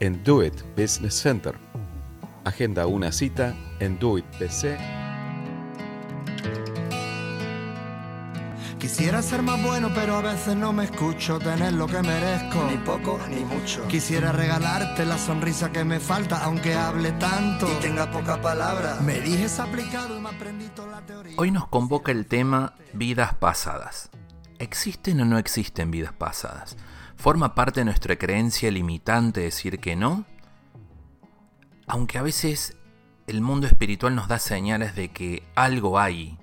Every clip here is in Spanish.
en Do It Business Center. Agenda una cita en Do It PC. Quisiera ser más bueno, pero a veces no me escucho tener lo que merezco. Ni poco ni mucho. Quisiera regalarte la sonrisa que me falta, aunque hable tanto. Y tenga poca palabra. Me dijes aplicado y me aprendí toda la teoría. Hoy nos convoca el tema vidas pasadas. ¿Existen o no existen vidas pasadas? ¿Forma parte de nuestra creencia limitante decir que no? Aunque a veces el mundo espiritual nos da señales de que algo hay.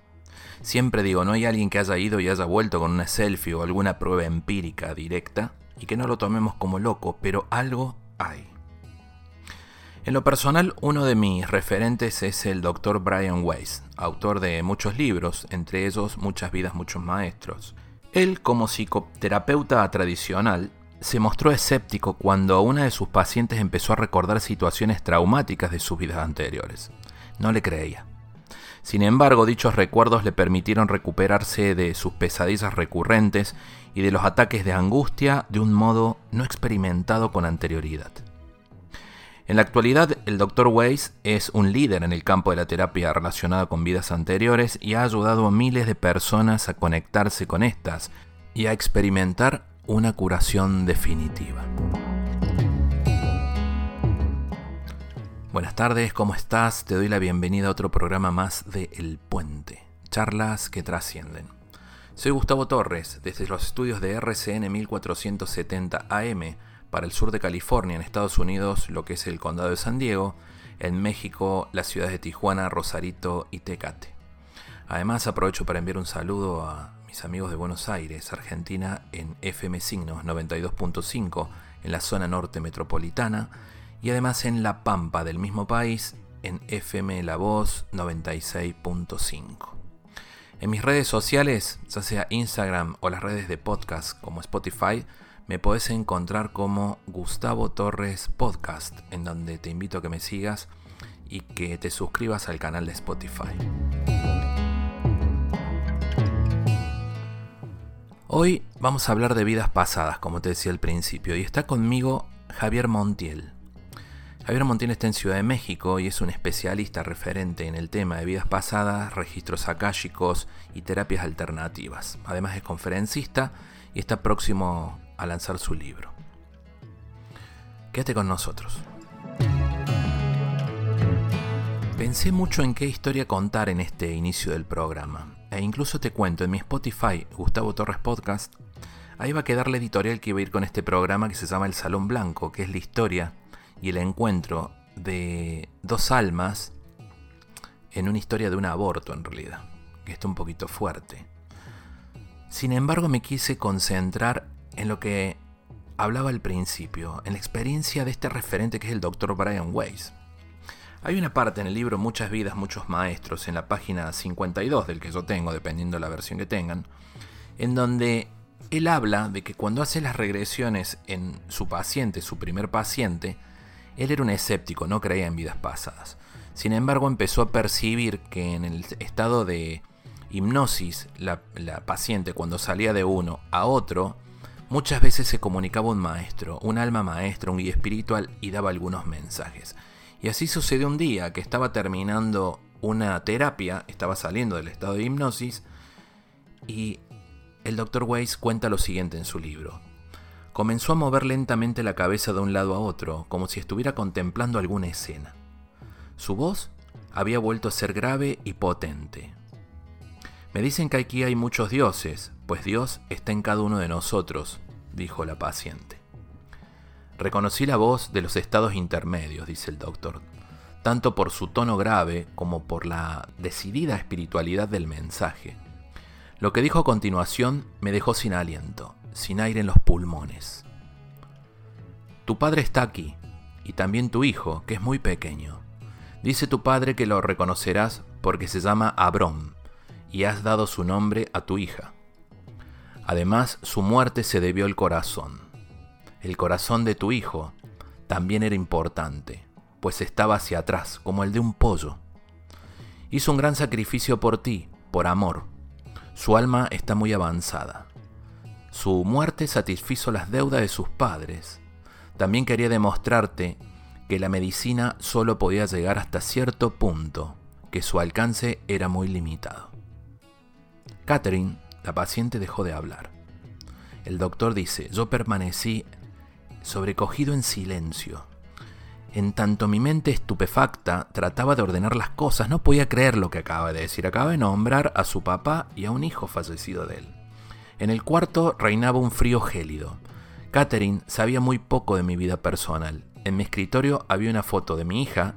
Siempre digo, no hay alguien que haya ido y haya vuelto con una selfie o alguna prueba empírica directa y que no lo tomemos como loco, pero algo hay. En lo personal, uno de mis referentes es el Dr. Brian Weiss, autor de muchos libros, entre ellos Muchas vidas, muchos maestros. Él, como psicoterapeuta tradicional, se mostró escéptico cuando una de sus pacientes empezó a recordar situaciones traumáticas de sus vidas anteriores. No le creía. Sin embargo, dichos recuerdos le permitieron recuperarse de sus pesadillas recurrentes y de los ataques de angustia de un modo no experimentado con anterioridad. En la actualidad, el Dr. Weiss es un líder en el campo de la terapia relacionada con vidas anteriores y ha ayudado a miles de personas a conectarse con estas y a experimentar una curación definitiva. Buenas tardes, ¿cómo estás? Te doy la bienvenida a otro programa más de El Puente, charlas que trascienden. Soy Gustavo Torres, desde los estudios de RCN 1470 AM para el sur de California, en Estados Unidos, lo que es el condado de San Diego, en México, las ciudades de Tijuana, Rosarito y Tecate. Además, aprovecho para enviar un saludo a mis amigos de Buenos Aires, Argentina, en FM Signos 92.5, en la zona norte metropolitana, y además en La Pampa del mismo país, en FM La Voz 96.5. En mis redes sociales, ya sea Instagram o las redes de podcast como Spotify, me podés encontrar como Gustavo Torres Podcast, en donde te invito a que me sigas y que te suscribas al canal de Spotify. Hoy vamos a hablar de vidas pasadas, como te decía al principio, y está conmigo Javier Montiel. Javier Montiel está en Ciudad de México y es un especialista referente en el tema de vidas pasadas, registros akáshicos y terapias alternativas. Además es conferencista y está próximo a lanzar su libro. Quédate con nosotros. Pensé mucho en qué historia contar en este inicio del programa. E incluso te cuento, en mi Spotify, Gustavo Torres Podcast, ahí va a quedar la editorial que iba a ir con este programa que se llama El Salón Blanco, que es la historia y el encuentro de dos almas en una historia de un aborto en realidad, que está un poquito fuerte. Sin embargo, me quise concentrar en lo que hablaba al principio, en la experiencia de este referente que es el Dr. Brian Weiss. Hay una parte en el libro Muchas vidas, muchos maestros, en la página 52 del que yo tengo, dependiendo de la versión que tengan, en donde él habla de que cuando hace las regresiones en su paciente, su primer paciente, él era un escéptico, no creía en vidas pasadas. Sin embargo, empezó a percibir que en el estado de hipnosis, la, la paciente cuando salía de uno a otro, Muchas veces se comunicaba un maestro, un alma maestra, un guía espiritual y daba algunos mensajes. Y así sucedió un día que estaba terminando una terapia, estaba saliendo del estado de hipnosis y el Dr. Weiss cuenta lo siguiente en su libro. Comenzó a mover lentamente la cabeza de un lado a otro, como si estuviera contemplando alguna escena. Su voz había vuelto a ser grave y potente. Me dicen que aquí hay muchos dioses, pues Dios está en cada uno de nosotros, dijo la paciente. Reconocí la voz de los estados intermedios, dice el doctor, tanto por su tono grave como por la decidida espiritualidad del mensaje. Lo que dijo a continuación me dejó sin aliento, sin aire en los pulmones. Tu padre está aquí, y también tu hijo, que es muy pequeño. Dice tu padre que lo reconocerás porque se llama Abrón, y has dado su nombre a tu hija. Además, su muerte se debió al corazón. El corazón de tu hijo también era importante, pues estaba hacia atrás, como el de un pollo. Hizo un gran sacrificio por ti, por amor. Su alma está muy avanzada. Su muerte satisfizo las deudas de sus padres. También quería demostrarte que la medicina solo podía llegar hasta cierto punto, que su alcance era muy limitado. Catherine, la paciente, dejó de hablar. El doctor dice, yo permanecí sobrecogido en silencio. En tanto mi mente estupefacta trataba de ordenar las cosas, no podía creer lo que acaba de decir. Acaba de nombrar a su papá y a un hijo fallecido de él. En el cuarto reinaba un frío gélido. Catherine sabía muy poco de mi vida personal. En mi escritorio había una foto de mi hija,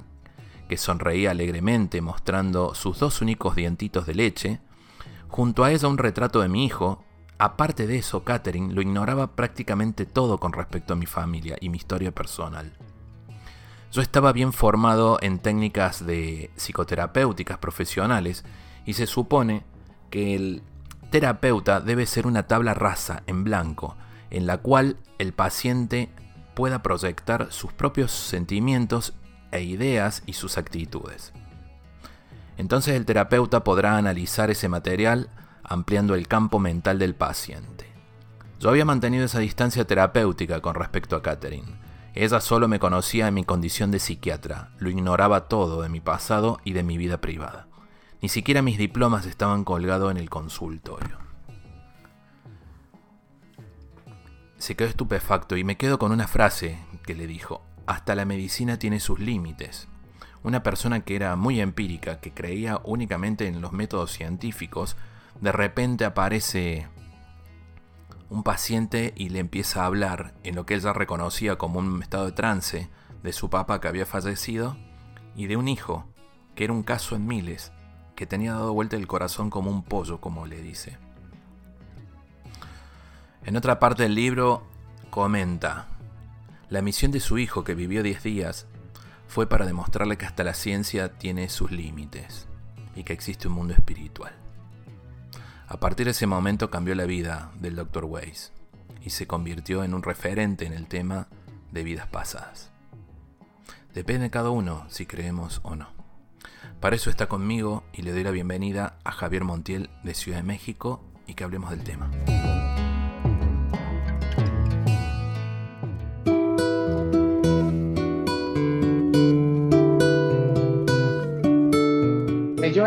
que sonreía alegremente mostrando sus dos únicos dientitos de leche. Junto a ella un retrato de mi hijo, Aparte de eso, Catherine lo ignoraba prácticamente todo con respecto a mi familia y mi historia personal. Yo estaba bien formado en técnicas de psicoterapéuticas profesionales y se supone que el terapeuta debe ser una tabla rasa en blanco en la cual el paciente pueda proyectar sus propios sentimientos e ideas y sus actitudes. Entonces el terapeuta podrá analizar ese material ampliando el campo mental del paciente. Yo había mantenido esa distancia terapéutica con respecto a Catherine. Ella solo me conocía en mi condición de psiquiatra, lo ignoraba todo de mi pasado y de mi vida privada. Ni siquiera mis diplomas estaban colgados en el consultorio. Se quedó estupefacto y me quedo con una frase que le dijo, hasta la medicina tiene sus límites. Una persona que era muy empírica, que creía únicamente en los métodos científicos, de repente aparece un paciente y le empieza a hablar en lo que él ya reconocía como un estado de trance de su papá que había fallecido y de un hijo, que era un caso en miles, que tenía dado vuelta el corazón como un pollo, como le dice. En otra parte del libro comenta, la misión de su hijo que vivió 10 días fue para demostrarle que hasta la ciencia tiene sus límites y que existe un mundo espiritual. A partir de ese momento cambió la vida del Dr. Weiss y se convirtió en un referente en el tema de vidas pasadas. Depende de cada uno si creemos o no. Para eso está conmigo y le doy la bienvenida a Javier Montiel de Ciudad de México y que hablemos del tema.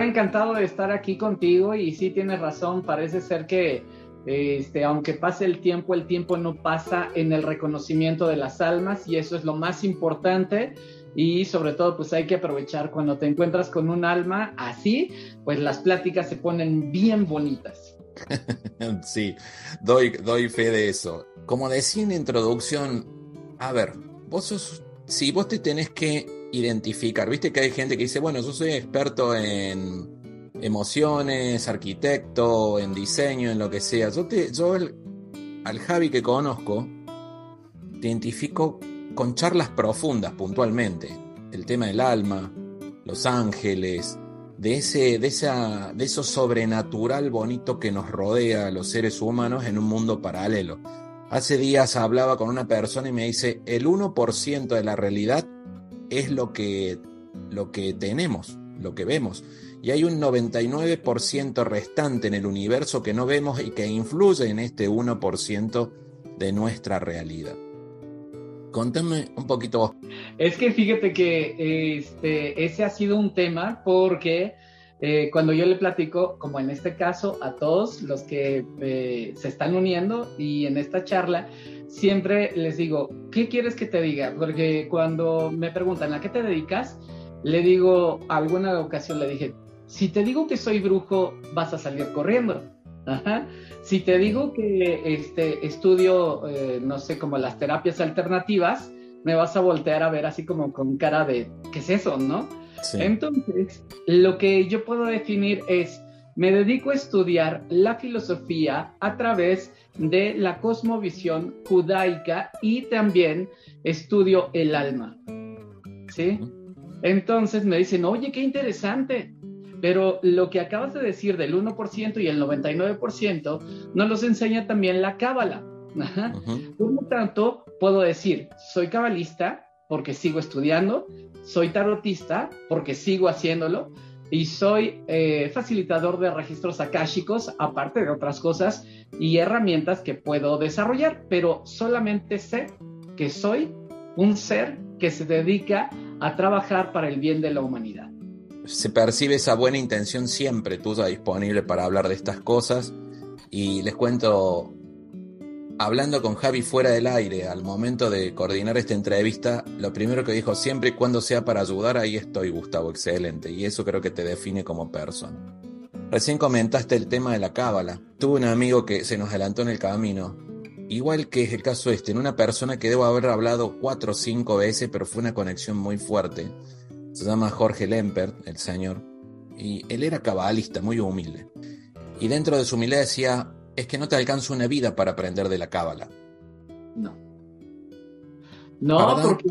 Encantado de estar aquí contigo y sí tienes razón, parece ser que este, aunque pase el tiempo, el tiempo no pasa en el reconocimiento de las almas y eso es lo más importante y sobre todo pues hay que aprovechar cuando te encuentras con un alma así, pues las pláticas se ponen bien bonitas. sí, doy, doy fe de eso. Como decía en introducción, a ver, vos sos, si vos te tenés que identificar. Viste que hay gente que dice, bueno, yo soy experto en emociones, arquitecto, en diseño, en lo que sea. Yo, te, yo al Javi que conozco, te identifico con charlas profundas puntualmente. El tema del alma, los ángeles, de, ese, de, esa, de eso sobrenatural bonito que nos rodea a los seres humanos en un mundo paralelo. Hace días hablaba con una persona y me dice, el 1% de la realidad es lo que, lo que tenemos, lo que vemos. Y hay un 99% restante en el universo que no vemos y que influye en este 1% de nuestra realidad. Contame un poquito vos. Es que fíjate que este, ese ha sido un tema porque eh, cuando yo le platico, como en este caso, a todos los que eh, se están uniendo y en esta charla, siempre les digo, ¿qué quieres que te diga? Porque cuando me preguntan a qué te dedicas, le digo, alguna ocasión le dije, si te digo que soy brujo, vas a salir corriendo. Si te digo que este, estudio, eh, no sé, como las terapias alternativas, me vas a voltear a ver así como con cara de, ¿qué es eso, no? Entonces, lo que yo puedo definir es, me dedico a estudiar la filosofía a través de la cosmovisión judaica y también estudio el alma. ¿Sí? Entonces me dicen, oye, qué interesante, pero lo que acabas de decir del 1% y el 99% nos los enseña también la cábala. Por lo tanto, puedo decir, soy cabalista porque sigo estudiando, soy tarotista porque sigo haciéndolo y soy eh, facilitador de registros akáshicos, aparte de otras cosas y herramientas que puedo desarrollar, pero solamente sé que soy un ser que se dedica a trabajar para el bien de la humanidad. Se percibe esa buena intención siempre tuya disponible para hablar de estas cosas. Y les cuento hablando con Javi fuera del aire, al momento de coordinar esta entrevista, lo primero que dijo, siempre y cuando sea para ayudar, ahí estoy, Gustavo, excelente. Y eso creo que te define como persona. Recién comentaste el tema de la cábala. Tuve un amigo que se nos adelantó en el camino. Igual que es el caso este, en una persona que debo haber hablado cuatro o cinco veces, pero fue una conexión muy fuerte. Se llama Jorge Lempert, el señor. Y él era cabalista, muy humilde. Y dentro de su humildad decía, es que no te alcanza una vida para aprender de la cábala. No. No, porque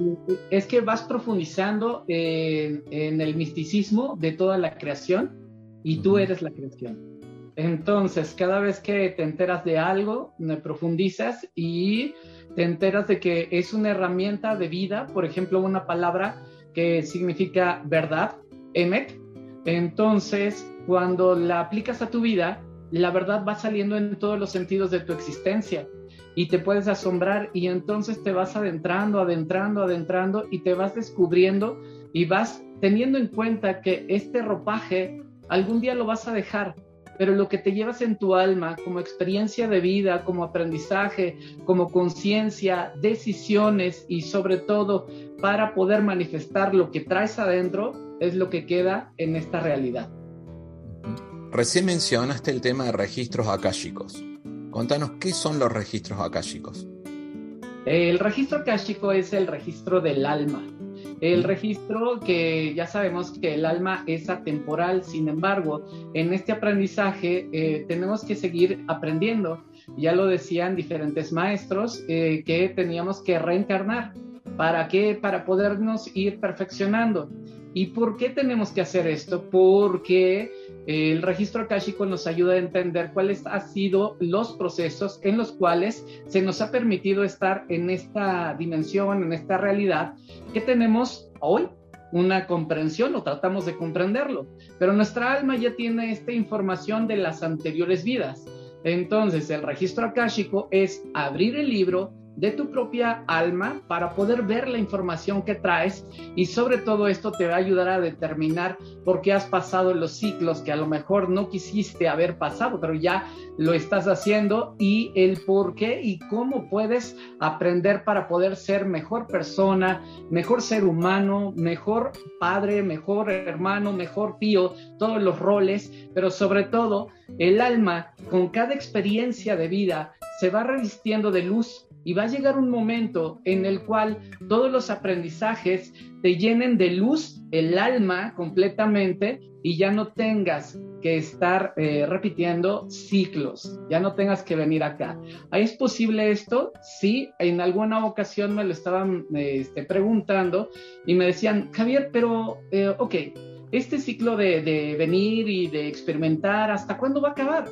es que vas profundizando en, el misticismo de toda la creación y tú eres la creación. Entonces, cada vez que te enteras de algo, me profundizas y te enteras de que es una herramienta de vida, por ejemplo, una palabra que significa verdad, emet. Entonces, cuando la aplicas a tu vida, la verdad va saliendo en todos los sentidos de tu existencia y te puedes asombrar y entonces te vas adentrando, adentrando, adentrando y te vas descubriendo y vas teniendo en cuenta que este ropaje algún día lo vas a dejar, pero lo que te llevas en tu alma como experiencia de vida, como aprendizaje, como conciencia, decisiones y sobre todo para poder manifestar lo que traes adentro es lo que queda en esta realidad. Recién mencionaste el tema de registros akáshicos. Contanos qué son los registros akáshicos. El registro akáshico es el registro del alma. El registro que ya sabemos que el alma es atemporal, sin embargo, en este aprendizaje eh, tenemos que seguir aprendiendo. Ya lo decían diferentes maestros eh, que teníamos que reencarnar. ¿Para qué? Para podernos ir perfeccionando. ¿Y por qué tenemos que hacer esto? Porque el registro akáshico nos ayuda a entender cuáles han sido los procesos en los cuales se nos ha permitido estar en esta dimensión, en esta realidad que tenemos hoy una comprensión o tratamos de comprenderlo, pero nuestra alma ya tiene esta información de las anteriores vidas. Entonces, el registro akáshico es abrir el libro, de tu propia alma para poder ver la información que traes y sobre todo esto te va a ayudar a determinar por qué has pasado los ciclos que a lo mejor no quisiste haber pasado, pero ya lo estás haciendo y el por qué y cómo puedes aprender para poder ser mejor persona, mejor ser humano, mejor padre, mejor hermano, mejor tío, todos los roles, pero sobre todo el alma con cada experiencia de vida se va revistiendo de luz y va a llegar un momento en el cual todos los aprendizajes te llenen de luz el alma completamente y ya no tengas que estar eh, repitiendo ciclos, ya no tengas que venir acá. ¿Es posible esto? Sí, en alguna ocasión me lo estaban este, preguntando y me decían, Javier, pero, eh, ok, este ciclo de, de venir y de experimentar, ¿hasta cuándo va a acabar?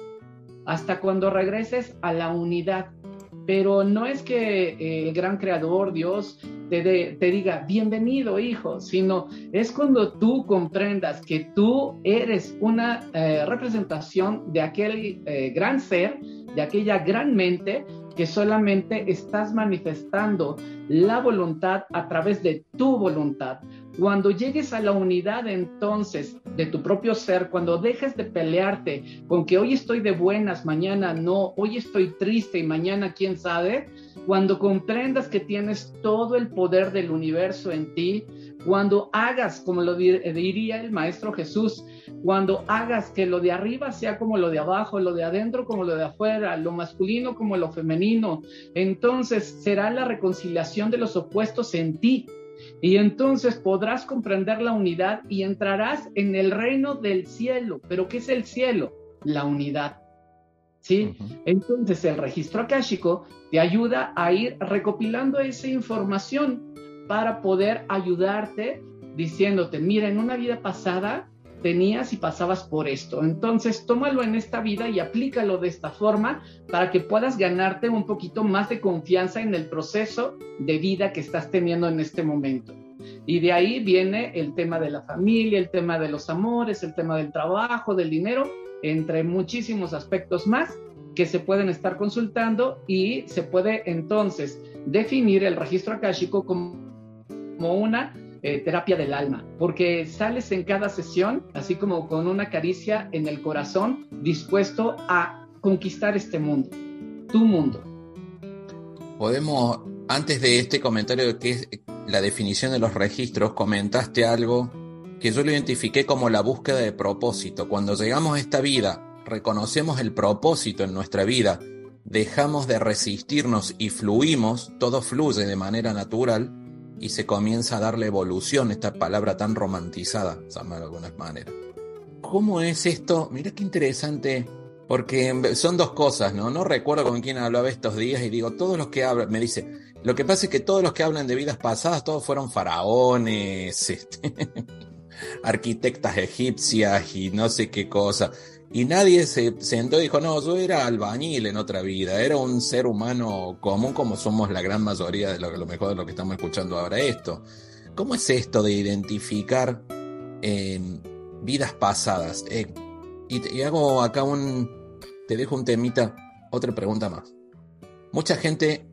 Hasta cuando regreses a la unidad pero no es que eh, el gran creador, Dios, te, diga, bienvenido hijo, sino es cuando tú comprendas que tú eres una eh, representación de aquel eh, gran ser, de aquella gran mente que solamente estás manifestando la voluntad a través de tu voluntad. Cuando llegues a la unidad entonces de tu propio ser, cuando dejes de pelearte con que hoy estoy de buenas, mañana no, hoy estoy triste y mañana quién sabe, cuando comprendas que tienes todo el poder del universo en ti, Cuando hagas, como lo diría el Maestro Jesús, cuando hagas que lo de arriba sea como lo de abajo, lo de adentro como lo de afuera, lo masculino como lo femenino, entonces será la reconciliación de los opuestos en ti. Y entonces podrás comprender la unidad y entrarás en el reino del cielo. ¿Pero qué es el cielo? La unidad. ¿Sí? Entonces el registro akáshico te ayuda a ir recopilando esa información para poder ayudarte diciéndote, mira, en una vida pasada tenías y pasabas por esto. Entonces, tómalo en esta vida y aplícalo de esta forma para que puedas ganarte un poquito más de confianza en el proceso de vida que estás teniendo en este momento. Y de ahí viene el tema de la familia, el tema de los amores, el tema del trabajo, del dinero, entre muchísimos aspectos más que se pueden estar consultando y se puede entonces definir el registro akáshico como una eh, terapia del alma, porque sales en cada sesión, así como con una caricia en el corazón, dispuesto a conquistar este mundo, tu mundo. Podemos, antes de este comentario de que es la definición de los registros, comentaste algo que yo lo identifiqué como la búsqueda de propósito. Cuando llegamos a esta vida, reconocemos el propósito en nuestra vida, dejamos de resistirnos y fluimos, todo fluye de manera natural, y se comienza a darle evolución, esta palabra tan romantizada, de alguna manera. ¿Cómo es esto? Mira qué interesante, porque son dos cosas, ¿no? No recuerdo con quién hablaba estos días y digo, todos los que hablan, me dice, lo que pasa es que todos los que hablan de vidas pasadas, todos fueron faraones, este, arquitectas egipcias y no sé qué cosa. Y nadie se sentó y dijo, no, yo era albañil en otra vida, era un ser humano común como somos la gran mayoría de lo, lo mejor de lo que estamos escuchando ahora esto. ¿Cómo es esto de identificar vidas pasadas? Eh, y, y hago acá un, te dejo un temita, otra pregunta más. Mucha gente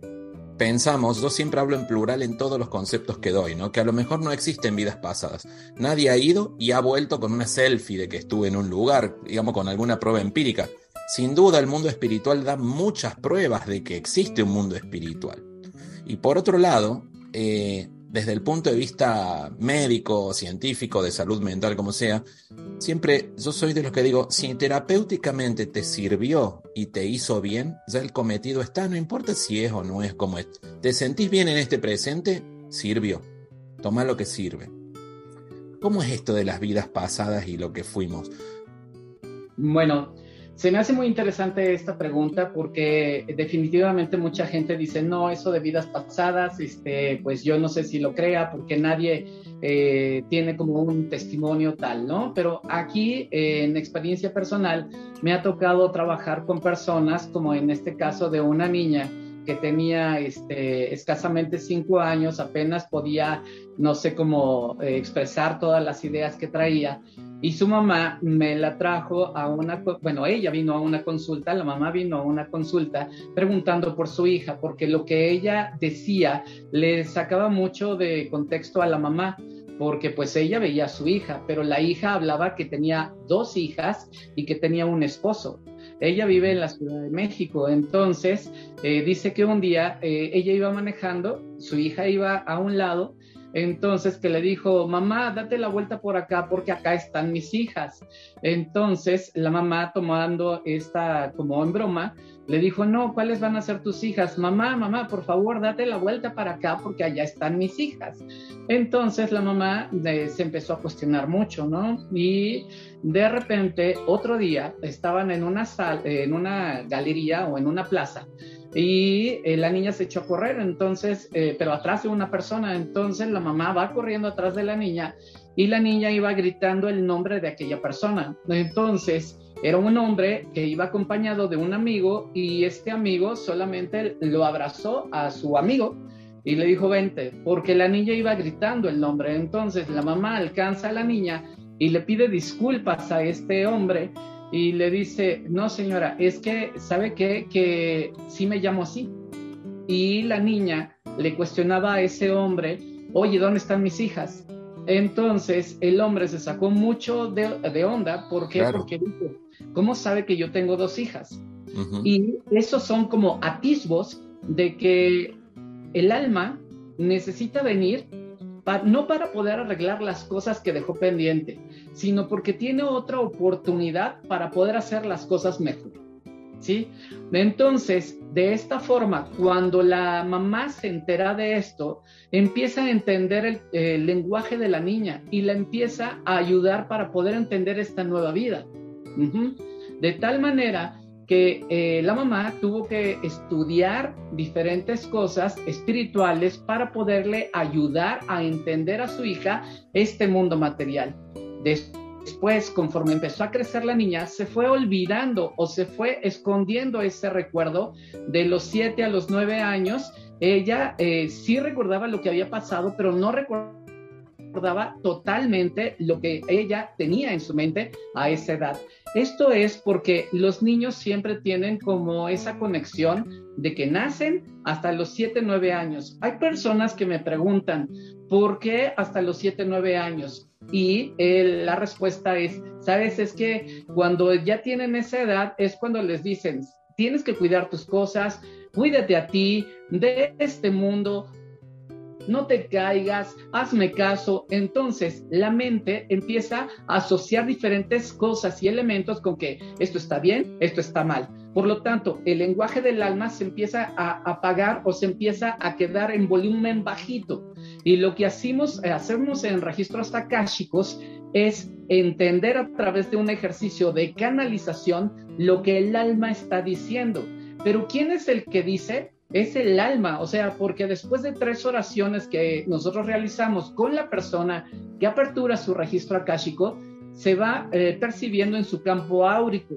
pensamos, yo siempre hablo en plural en todos los conceptos que doy, ¿no? Que a lo mejor no existen vidas pasadas. Nadie ha ido y ha vuelto con una selfie de que estuve en un lugar, digamos, con alguna prueba empírica. Sin duda, el mundo espiritual da muchas pruebas de que existe un mundo espiritual. Y por otro lado, eh, desde el punto de vista médico, científico, de salud mental, como sea, siempre yo soy de los que digo, si terapéuticamente te sirvió y te hizo bien, ya el cometido está, no importa si es o no es como es. ¿Te sentís bien en este presente? Sirvió. Toma lo que sirve. ¿Cómo es esto de las vidas pasadas y lo que fuimos? Bueno, se me hace muy interesante esta pregunta porque definitivamente mucha gente dice, no, eso de vidas pasadas, este, pues yo no sé si lo crea porque nadie eh, tiene como un testimonio tal, ¿no? Pero aquí, en experiencia personal, me ha tocado trabajar con personas, como en este caso de una niña que tenía este, escasamente cinco años, apenas podía, no sé cómo eh, expresar todas las ideas que traía y su mamá me la trajo a una, bueno, ella vino a una consulta, la mamá vino a una consulta preguntando por su hija, porque lo que ella decía le sacaba mucho de contexto a la mamá, porque pues ella veía a su hija, pero la hija hablaba que tenía dos hijas y que tenía un esposo. Ella vive en la Ciudad de México, entonces eh, dice que un día eh, ella iba manejando, su hija iba a un lado entonces que le dijo, mamá, date la vuelta por acá porque acá están mis hijas. Entonces la mamá tomando esta como en broma, le dijo, no, ¿cuáles van a ser tus hijas? Mamá, mamá, por favor, date la vuelta para acá porque allá están mis hijas. Entonces la mamá eh, se empezó a cuestionar mucho, ¿no? Y de repente, otro día, estaban en una, sal, en una galería o en una plaza y eh, la niña se echó a correr, entonces, eh, pero atrás de una persona, entonces la mamá va corriendo atrás de la niña y la niña iba gritando el nombre de aquella persona. Entonces, era un hombre que iba acompañado de un amigo y este amigo solamente lo abrazó a su amigo y le dijo, vente, porque la niña iba gritando el nombre. Entonces la mamá alcanza a la niña y le pide disculpas a este hombre y le dice, no señora, es que, ¿sabe qué? Que sí me llamo así. Y la niña le cuestionaba a ese hombre, oye, ¿dónde están mis hijas? Entonces el hombre se sacó mucho de, onda, ¿por qué? Porque dijo, ¿cómo sabe que yo tengo dos hijas? Y esos son como atisbos de que el alma necesita venir no para poder arreglar las cosas que dejó pendiente, sino porque tiene otra oportunidad para poder hacer las cosas mejor. ¿Sí? Entonces, de esta forma, cuando la mamá se entera de esto, empieza a entender el, lenguaje de la niña y la empieza a ayudar para poder entender esta nueva vida. De tal manera que eh, la mamá tuvo que estudiar diferentes cosas espirituales para poderle ayudar a entender a su hija este mundo material. Después, conforme empezó a crecer la niña, se fue olvidando o se fue escondiendo ese recuerdo de los siete a los nueve años. Ella eh, sí recordaba lo que había pasado, pero no recordaba totalmente lo que ella tenía en su mente a esa edad. Esto es porque los niños siempre tienen como esa conexión de que nacen hasta los 7, 9 años. Hay personas que me preguntan, ¿por qué hasta los 7, 9 años? Y la respuesta es, sabes, es que cuando ya tienen esa edad es cuando les dicen, tienes que cuidar tus cosas, cuídate a ti, de este mundo, no te caigas, hazme caso. Entonces la mente empieza a asociar diferentes cosas y elementos con que esto está bien, esto está mal. Por lo tanto, el lenguaje del alma se empieza a apagar o se empieza a quedar en volumen bajito. Y lo que hacemos, eh, hacemos en registros akáshicos es entender a través de un ejercicio de canalización lo que el alma está diciendo. Pero ¿quién es el que dice? Es el alma, o sea, porque después de tres oraciones que nosotros realizamos con la persona que apertura su registro akáshico, se va eh, percibiendo en su campo áurico.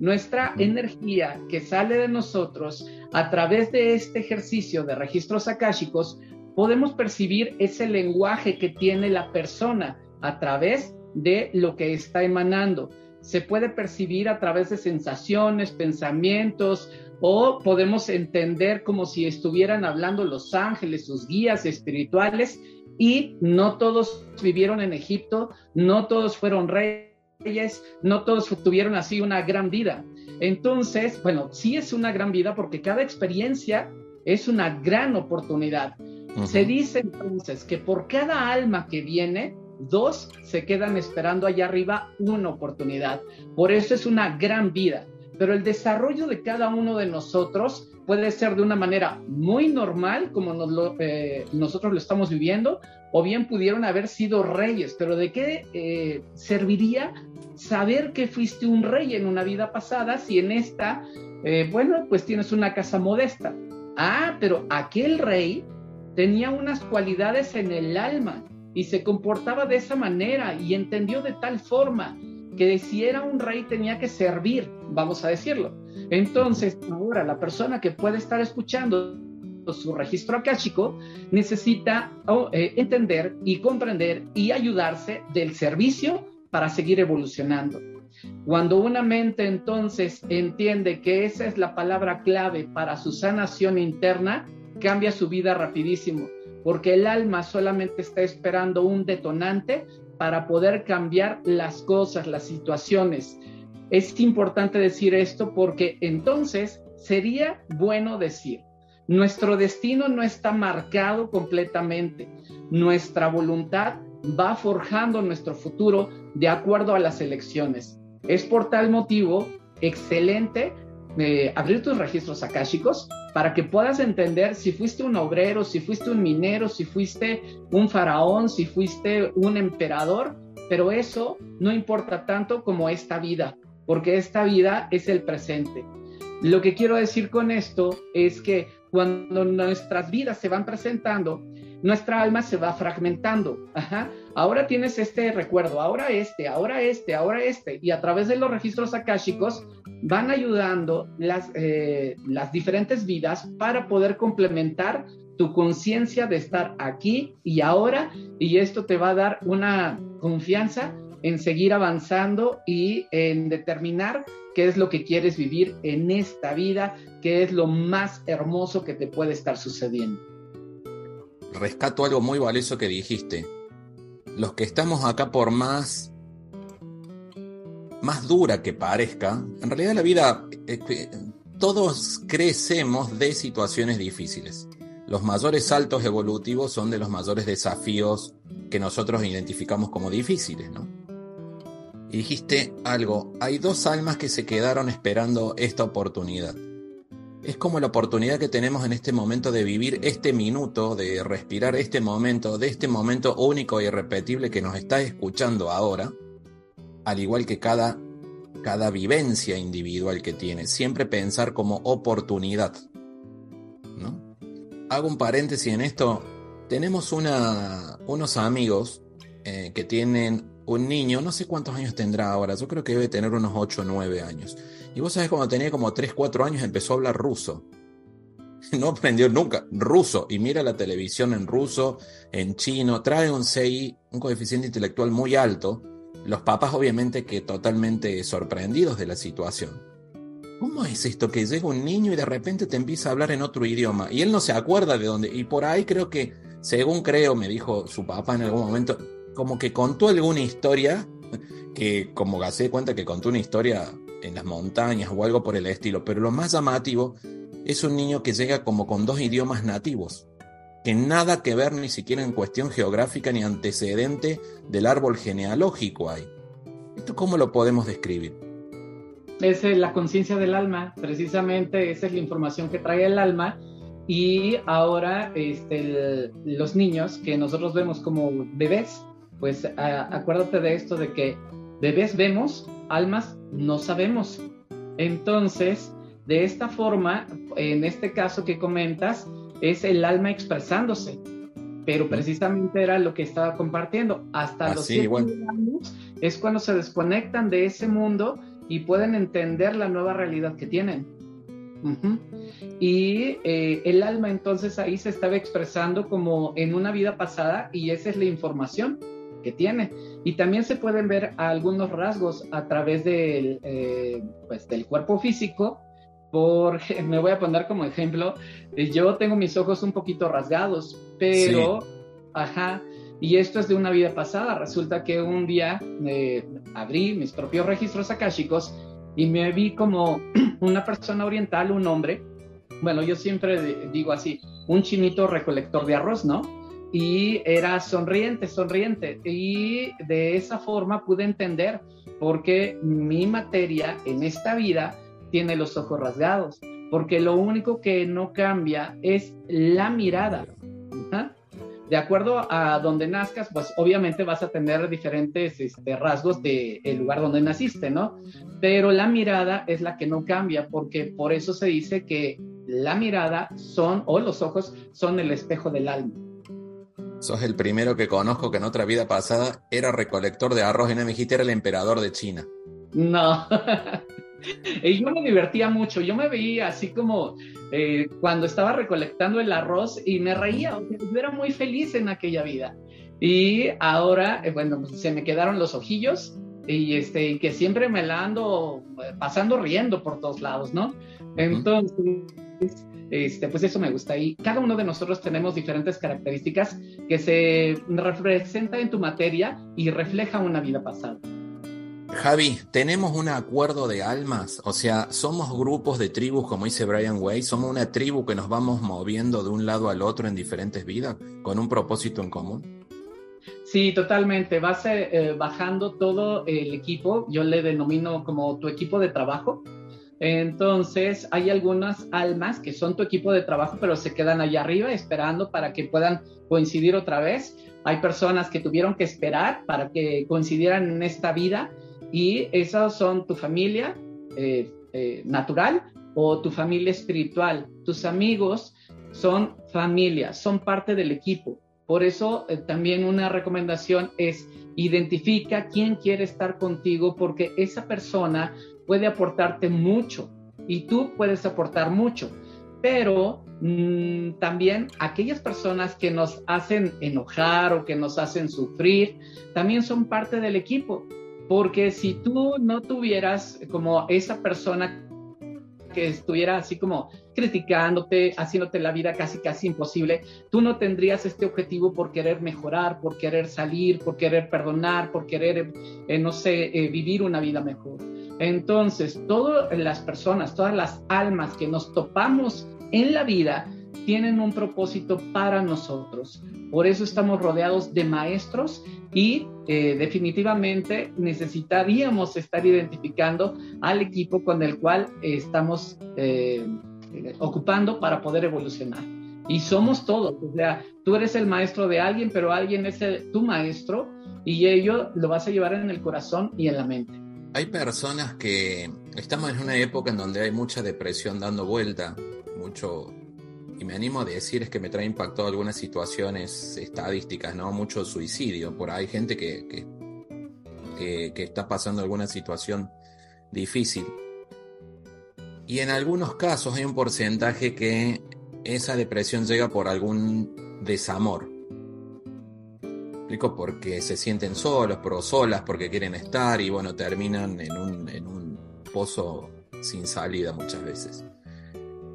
Nuestra energía que sale de nosotros a través de este ejercicio de registros akáshicos, podemos percibir ese lenguaje que tiene la persona a través de lo que está emanando. Se puede percibir a través de sensaciones, pensamientos, o podemos entender como si estuvieran hablando los ángeles, sus guías espirituales, y no todos vivieron en Egipto, no todos fueron reyes, no todos tuvieron así una gran vida. Entonces, bueno, sí es una gran vida porque cada experiencia es una gran oportunidad. Se dice entonces que por cada alma que viene, dos se quedan esperando allá arriba una oportunidad. Por eso es una gran vida pero el desarrollo de cada uno de nosotros puede ser de una manera muy normal, como eh, nosotros lo estamos viviendo, o bien pudieron haber sido reyes, pero ¿de qué eh, serviría saber que fuiste un rey en una vida pasada si en esta, eh, bueno, pues tienes una casa modesta? Ah, pero aquel rey tenía unas cualidades en el alma y se comportaba de esa manera y entendió de tal forma que si era un rey tenía que servir, vamos a decirlo. Entonces, ahora la persona que puede estar escuchando su registro akáshico necesita oh, eh, entender y comprender y ayudarse del servicio para seguir evolucionando. Cuando una mente entonces entiende que esa es la palabra clave para su sanación interna, cambia su vida rapidísimo, porque el alma solamente está esperando un detonante para poder cambiar las cosas, las situaciones. Es importante decir esto porque entonces sería bueno decir, nuestro destino no está marcado completamente, nuestra voluntad va forjando nuestro futuro de acuerdo a las elecciones. Es por tal motivo excelente abrir tus registros akáshicos para que puedas entender si fuiste un obrero, si fuiste un minero, si fuiste un faraón, si fuiste un emperador, pero eso no importa tanto como esta vida, porque esta vida es el presente. Lo que quiero decir con esto es que cuando nuestras vidas se van presentando, nuestra alma se va fragmentando. Ahora tienes este recuerdo, ahora este, ahora este, ahora este. Y a través de los registros akáshicos van ayudando las, eh, las diferentes vidas para poder complementar tu conciencia de estar aquí y ahora. Y esto te va a dar una confianza en seguir avanzando y en determinar qué es lo que quieres vivir en esta vida, qué es lo más hermoso que te puede estar sucediendo rescato algo muy valioso que dijiste. Los que estamos acá por más más dura que parezca, en realidad la vida todos crecemos de situaciones difíciles. los mayores saltos evolutivos son de los mayores desafíos que nosotros identificamos como difíciles, ¿no? Y dijiste algo, hay dos almas que se quedaron esperando esta oportunidad. Es como la oportunidad que tenemos en este momento de vivir este minuto, de respirar este momento, de este momento único e irrepetible que nos está escuchando ahora, al igual que cada, cada vivencia individual que tiene, siempre pensar como oportunidad. ¿no? Hago un paréntesis en esto. Tenemos una, unos amigos eh, que tienen un niño, no sé cuántos años tendrá ahora, yo creo que debe tener unos 8 o 9 años. Y vos sabés, cuando tenía como 3, 4 años empezó a hablar ruso. No aprendió nunca ruso y mira la televisión en ruso, en chino, trae un CI, un coeficiente intelectual muy alto los papás obviamente que totalmente sorprendidos de la situación. ¿Cómo es esto que llega un niño y de repente te empieza a hablar en otro idioma? Y él no se acuerda de dónde. Y por ahí creo que, según creo, me dijo su papá en algún momento, como que contó alguna historia, que como se cuenta que contó una historia en las montañas o algo por el estilo. Pero lo más llamativo es un niño que llega como con dos idiomas nativos que nada que ver ni siquiera en cuestión geográfica ni antecedente del árbol genealógico hay. ¿Esto cómo lo podemos describir? Es la conciencia del alma, precisamente esa es la información que trae el alma y ahora este, los niños que nosotros vemos como bebés, pues acuérdate de esto de que bebés vemos, almas no sabemos. Entonces, de esta forma, en este caso que comentas, es el alma expresándose. Pero precisamente era lo que estaba compartiendo. Hasta los siete años es cuando se desconectan de ese mundo y pueden entender la nueva realidad que tienen. Y eh, el alma entonces ahí se estaba expresando como en una vida pasada y esa es la información que tiene. Y también se pueden ver algunos rasgos a través del, eh, pues, del cuerpo físico porque me voy a poner como ejemplo, eh, yo tengo mis ojos un poquito rasgados, pero, ajá, y esto es de una vida pasada. Resulta que un día eh, abrí mis propios registros akáshicos y me vi como una persona oriental, un hombre, bueno, yo siempre digo así, un chinito recolector de arroz, ¿no? Y era sonriente, sonriente. Y de esa forma pude entender por qué mi materia en esta vida tiene los ojos rasgados, porque lo único que no cambia es la mirada. De acuerdo a donde nazcas, pues obviamente vas a tener diferentes este, rasgos del el lugar donde naciste, ¿no? Pero la mirada es la que no cambia, porque por eso se dice que la mirada son, o los ojos, son el espejo del alma. Sos el primero que conozco que en otra vida pasada era recolector de arroz y no me dijiste era el emperador de China. No. y yo me divertía mucho, yo me veía así como eh, cuando estaba recolectando el arroz y me reía, yo era muy feliz en aquella vida. Y ahora, eh, bueno, pues, se me quedaron los ojillos y este, que siempre me la ando eh, pasando riendo por todos lados, ¿no? Entonces, este, pues eso me gusta. Y cada uno de nosotros tenemos diferentes características que se representan en tu materia y refleja una vida pasada. Javi, ¿tenemos un acuerdo de almas? O sea, ¿somos grupos de tribus, como dice Brian Way? ¿Somos una tribu que nos vamos moviendo de un lado al otro en diferentes vidas con un propósito en común? Sí, totalmente. Vas eh, bajando todo el equipo. Yo le denomino como tu equipo de trabajo. Entonces, hay algunas almas que son tu equipo de trabajo, pero se quedan allá arriba esperando para que puedan coincidir otra vez. Hay personas que tuvieron que esperar para que coincidieran en esta vida y esas son tu familia eh, eh, natural o tu familia espiritual. Tus amigos son familia, son parte del equipo. Por eso eh, también una recomendación es identifica quién quiere estar contigo porque esa persona puede aportarte mucho y tú puedes aportar mucho. Pero mm, también aquellas personas que nos hacen enojar o que nos hacen sufrir, también son parte del equipo. Porque si tú no tuvieras como esa persona que estuviera así como criticándote, haciéndote la vida casi casi imposible, tú no tendrías este objetivo por querer mejorar, por querer salir, por querer perdonar, por querer, eh, no sé, eh, vivir una vida mejor. Entonces, todas las personas, todas las almas que nos topamos en la vida, tienen un propósito para nosotros. Por eso estamos rodeados de maestros y eh, definitivamente necesitaríamos estar identificando al equipo con el cual estamos eh, ocupando para poder evolucionar. Y somos todos, o sea, tú eres el maestro de alguien, pero alguien es tu maestro y ello lo vas a llevar en el corazón y en la mente. Hay personas que estamos en una época en donde hay mucha depresión dando vuelta, mucho, y me animo a decir es que me trae impacto algunas situaciones estadísticas, ¿no? Mucho suicidio, por ahí hay gente que, que está pasando alguna situación difícil. Y en algunos casos hay un porcentaje que esa depresión llega por algún desamor. ¿Explico? Porque se sienten solos, pero solas, porque quieren estar y bueno, terminan en un, pozo sin salida muchas veces.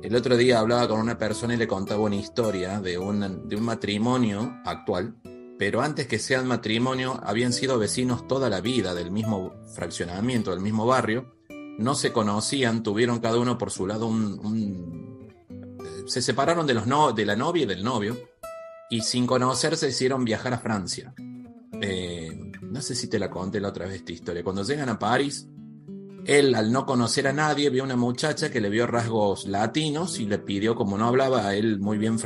El otro día hablaba con una persona y le contaba una historia de, un, matrimonio actual, pero antes que sean matrimonio habían sido vecinos toda la vida del mismo fraccionamiento, del mismo barrio, no se conocían, tuvieron cada uno por su lado un... se separaron de la novia y del novio y sin conocerse hicieron viajar a Francia. Eh, no sé si te la conté la otra vez esta historia. Cuando llegan a París, él al no conocer a nadie vio una muchacha que le vio rasgos latinos y le pidió, como no hablaba a él muy bien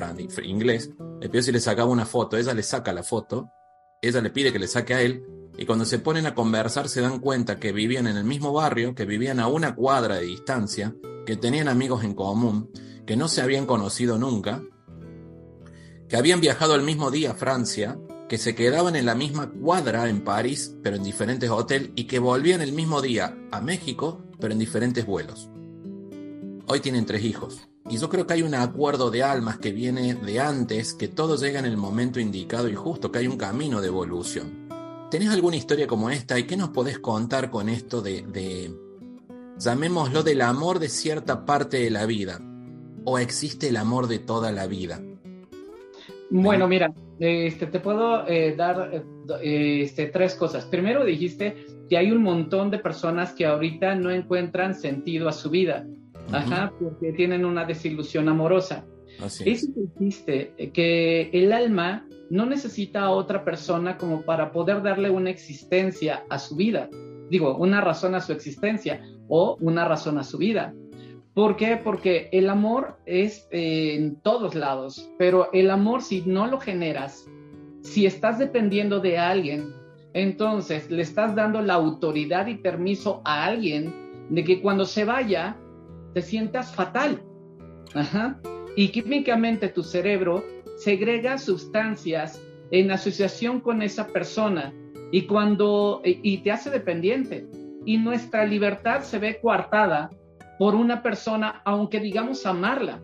inglés, le pidió si le sacaba una foto. Ella le saca la foto, ella le pide que le saque a él y cuando se ponen a conversar se dan cuenta que vivían en el mismo barrio, que vivían a una cuadra de distancia, que tenían amigos en común, que no se habían conocido nunca, que habían viajado el mismo día a Francia, que se quedaban en la misma cuadra en París, pero en diferentes hoteles, y que volvían el mismo día a México, pero en diferentes vuelos. Hoy tienen tres hijos. Y yo creo que hay un acuerdo de almas que viene de antes, que todo llega en el momento indicado y justo, que hay un camino de evolución. ¿Tenés alguna historia como esta? ¿Y qué nos podés contar con esto de, llamémoslo, del amor de cierta parte de la vida? ¿O existe el amor de toda la vida? Bueno, mira, este, te puedo eh, dar eh, este, tres cosas. Primero dijiste que hay un montón de personas que ahorita no encuentran sentido a su vida, ajá, porque tienen una desilusión amorosa. Así Eso que dijiste, eh, que el alma no necesita a otra persona como para poder darle una existencia a su vida. Digo, una razón a su existencia o una razón a su vida. ¿Por qué? Porque el amor es eh, en todos lados, pero el amor si no lo generas, si estás dependiendo de alguien, entonces le estás dando la autoridad y permiso a alguien de que cuando se vaya te sientas fatal. Y químicamente tu cerebro segrega sustancias en asociación con esa persona y cuando y te hace dependiente y nuestra libertad se ve coartada por una persona aunque digamos amarla.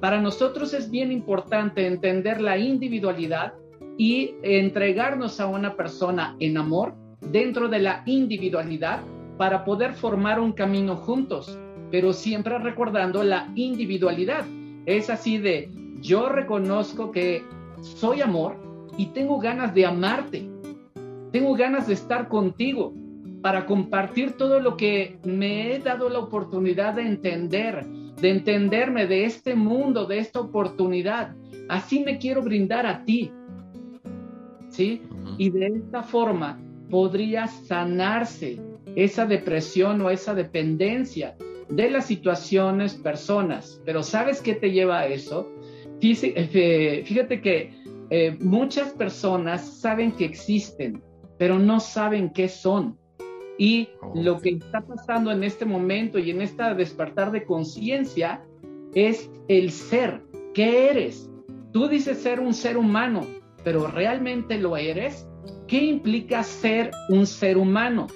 Para nosotros es bien importante entender la individualidad y entregarnos a una persona en amor dentro de la individualidad para poder formar un camino juntos, pero siempre recordando la individualidad. Es así de, yo reconozco que soy amor y tengo ganas de amarte. Tengo ganas de estar contigo para compartir todo lo que me he dado la oportunidad de entender, de entenderme de este mundo, de esta oportunidad. Así me quiero brindar a ti. ¿Sí? Y de esta forma podría sanarse esa depresión o esa dependencia de las situaciones, personas. Pero ¿sabes qué te lleva a eso? Eh, fíjate que eh, muchas personas saben que existen, pero no saben qué son. Y oh, lo que está pasando en este momento y en esta despertar de conciencia es el ser. ¿Qué eres? Tú dices ser un ser humano, pero ¿realmente lo eres? ¿Qué implica ser un ser humano?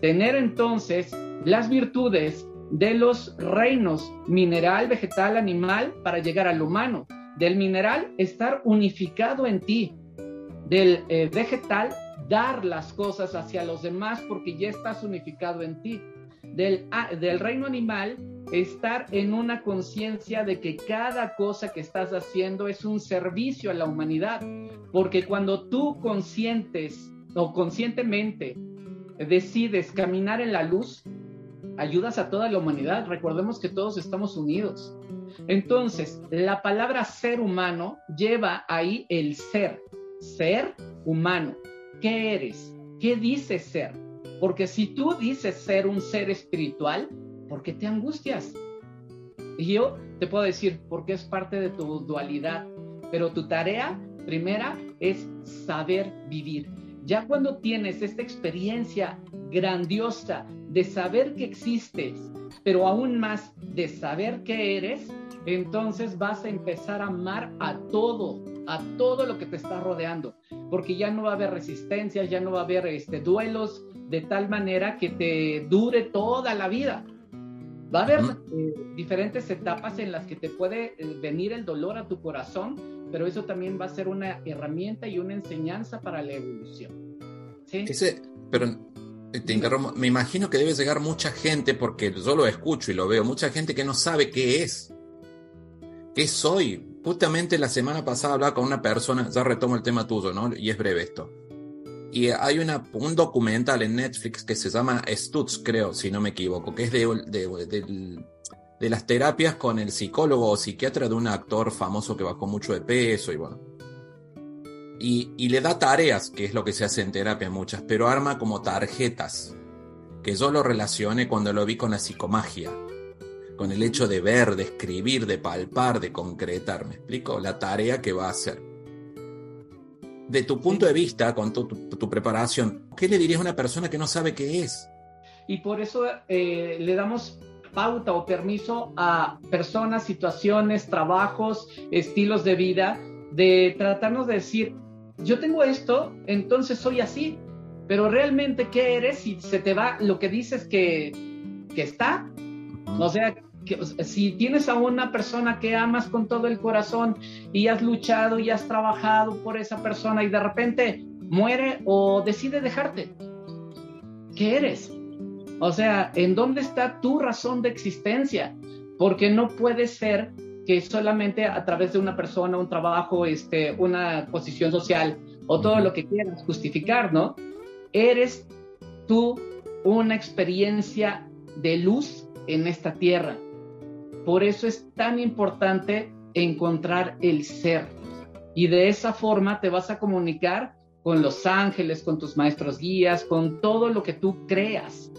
Tener entonces las virtudes de los reinos mineral, vegetal, animal para llegar al humano del mineral estar unificado en ti, del eh, vegetal dar las cosas hacia los demás porque ya estás unificado en ti, del, ah, del reino animal estar en una conciencia de que cada cosa que estás haciendo es un servicio a la humanidad, porque cuando tú conscientes o conscientemente decides caminar en la luz, ayudas a toda la humanidad. Recordemos que todos estamos unidos. Entonces, la palabra ser humano lleva ahí el ser, ser humano. ¿Qué eres? ¿Qué dices ser? Porque si tú dices ser un ser espiritual, ¿por qué te angustias? Y yo te puedo decir, porque es parte de tu dualidad, pero tu tarea primera es saber vivir. Ya cuando tienes esta experiencia grandiosa de saber que existes, pero aún más de saber que eres, entonces vas a empezar a amar a todo, a todo lo que te está rodeando, porque ya no va a haber resistencias, ya no va a haber este, duelos de tal manera que te dure toda la vida. Va a haber eh, diferentes etapas en las que te puede eh, venir el dolor a tu corazón, pero eso también va a ser una herramienta y una enseñanza para la evolución. ¿sí? pero eh, te interrumpo, me imagino que debe llegar mucha gente, porque yo lo escucho y lo veo, mucha gente que no sabe qué es. ¿Qué soy? Justamente la semana pasada hablaba con una persona, ya retomo el tema tuyo, ¿no? Y es breve esto. Y hay una, un documental en Netflix que se llama Stutz, creo, si no me equivoco, que es de, de, de, las terapias con el psicólogo o psiquiatra de un actor famoso que bajó mucho de peso y bueno. Y, y le da tareas, que es lo que se hace en terapia muchas, pero arma como tarjetas, que yo lo relacioné cuando lo vi con la psicomagia con el hecho de ver, de escribir, de palpar, de concretar. ¿Me explico? La tarea que va a hacer. De tu punto de vista, con tu, preparación, ¿qué le dirías a una persona que no sabe qué es? Y por eso eh, le damos pauta o permiso a personas, situaciones, trabajos, estilos de vida, de tratarnos de decir, yo tengo esto, entonces soy así, pero realmente qué eres si se te va lo que dices que, está. O sea, si tienes a una persona que amas con todo el corazón y has luchado y has trabajado por esa persona y de repente muere o decide dejarte, ¿qué eres? O sea, ¿en dónde está tu razón de existencia? Porque no puede ser que solamente a través de una persona, un trabajo, este, una posición social o todo lo que quieras justificar, ¿no? Eres tú una experiencia de luz en esta tierra por eso es tan importante encontrar el ser. Y de esa forma te vas a comunicar con los ángeles, con tus maestros guías, con todo lo que tú creas.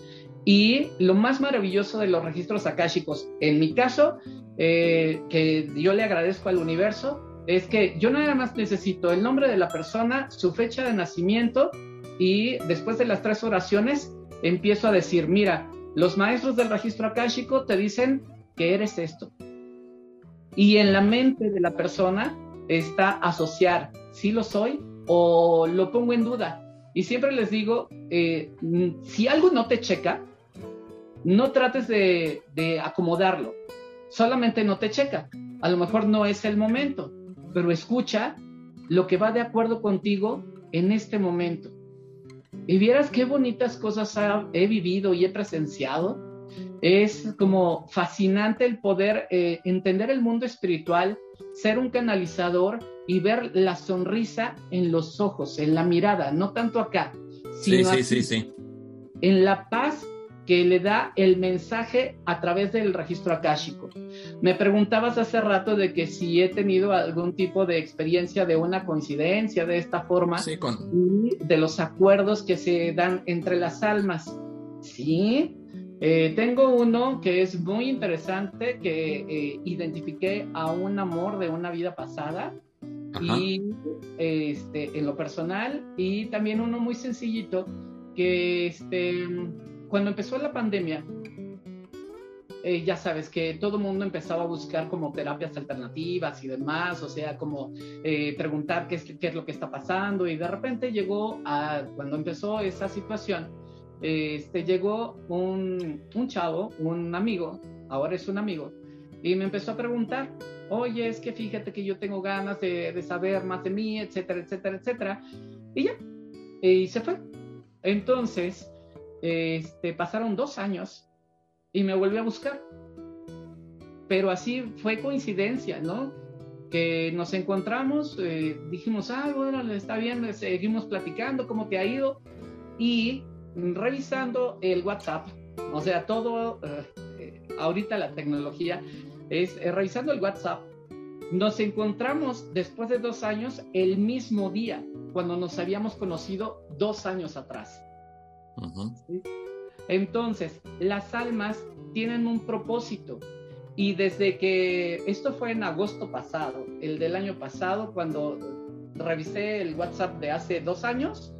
Y lo más maravilloso de los registros akáshicos, en mi caso, eh, que yo le agradezco al universo, es que yo nada más necesito el nombre de la persona, su fecha de nacimiento y después de las tres oraciones empiezo a decir, mira, los maestros del registro akáshico te dicen que eres esto. Y en la mente de la persona está asociar si lo soy o lo pongo en duda. Y siempre les digo, eh, si algo no te checa, no trates de acomodarlo, solamente no te checa. A lo mejor no es el momento, pero escucha lo que va de acuerdo contigo en este momento. Y vieras qué bonitas cosas he vivido y he presenciado es como fascinante el poder eh, entender el mundo espiritual, ser un canalizador y ver la sonrisa en los ojos, en la mirada, no tanto acá, sino sí, sí, sí, en la paz que le da el mensaje a través del registro akáshico. Me preguntabas hace rato de que si he tenido algún tipo de experiencia de una coincidencia de esta forma y de los acuerdos que se dan entre las almas. Sí, eh, tengo uno que es muy interesante, que eh, identifiqué a un amor de una vida pasada y este, en lo personal y también uno muy sencillito que este, cuando empezó la pandemia, eh, ya sabes que todo el mundo empezaba a buscar como terapias alternativas y demás, o sea, como preguntar qué es, qué es lo que está pasando y de repente llegó a, cuando empezó esa situación, este, llegó un, chavo, un amigo, ahora es un amigo, y me empezó a preguntar, oye, es que fíjate que yo tengo ganas de, de, saber más de mí, etcétera, etcétera, etcétera. Y ya, y se fue. Entonces, este, pasaron dos años y me volvió a buscar. Pero así fue coincidencia, ¿no? Que nos encontramos, eh, dijimos, ah, bueno, está bien, seguimos platicando, ¿cómo te ha ido? Y revisando el WhatsApp, O sea, todo, eh, ahorita la tecnología es, revisando el WhatsApp, nos encontramos después de dos años el mismo día, cuando nos habíamos conocido dos años atrás. Entonces, las almas tienen un propósito. Y desde que esto fue en agosto pasado, el del año pasado, cuando revisé el WhatsApp de hace dos años,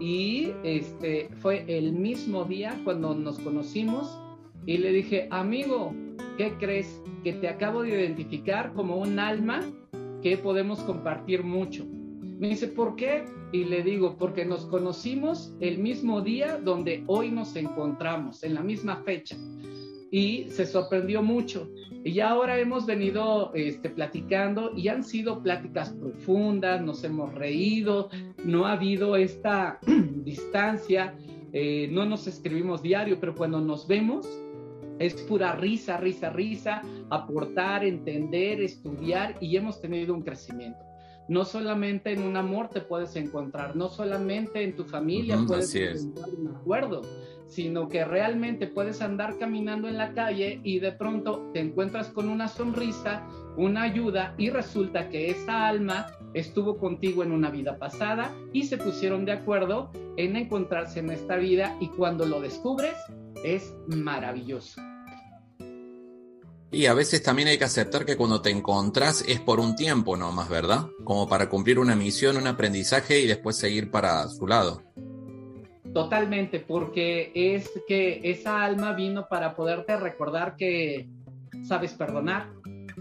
y este fue el mismo día cuando nos conocimos y le dije, amigo, ¿qué crees? Que te acabo de identificar como un alma que podemos compartir mucho. Me dice, ¿por qué? Y le digo, porque nos conocimos el mismo día donde hoy nos encontramos, en la misma fecha. Y se sorprendió mucho. Y ahora hemos venido este, platicando y han sido pláticas profundas, nos hemos reído, no ha habido esta distancia, eh, no nos escribimos diario, pero cuando nos vemos es pura risa, risa, risa, aportar, entender, estudiar y hemos tenido un crecimiento. No solamente en un amor te puedes encontrar, no solamente en tu familia puedes encontrar un acuerdo, sino que realmente puedes andar caminando en la calle y de pronto te encuentras con una sonrisa, una ayuda y resulta que esa alma estuvo contigo en una vida pasada y se pusieron de acuerdo en encontrarse en esta vida y cuando lo descubres es maravilloso. Y a veces también hay que aceptar que cuando te encontrás es por un tiempo nomás, ¿verdad? Como para cumplir una misión, un aprendizaje y después seguir para su lado. Totalmente, porque es que esa alma vino para poderte recordar que sabes perdonar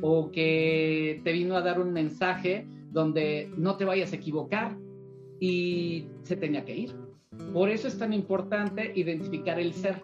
o que te vino a dar un mensaje donde no te vayas a equivocar y se tenía que ir. Por eso es tan importante identificar el ser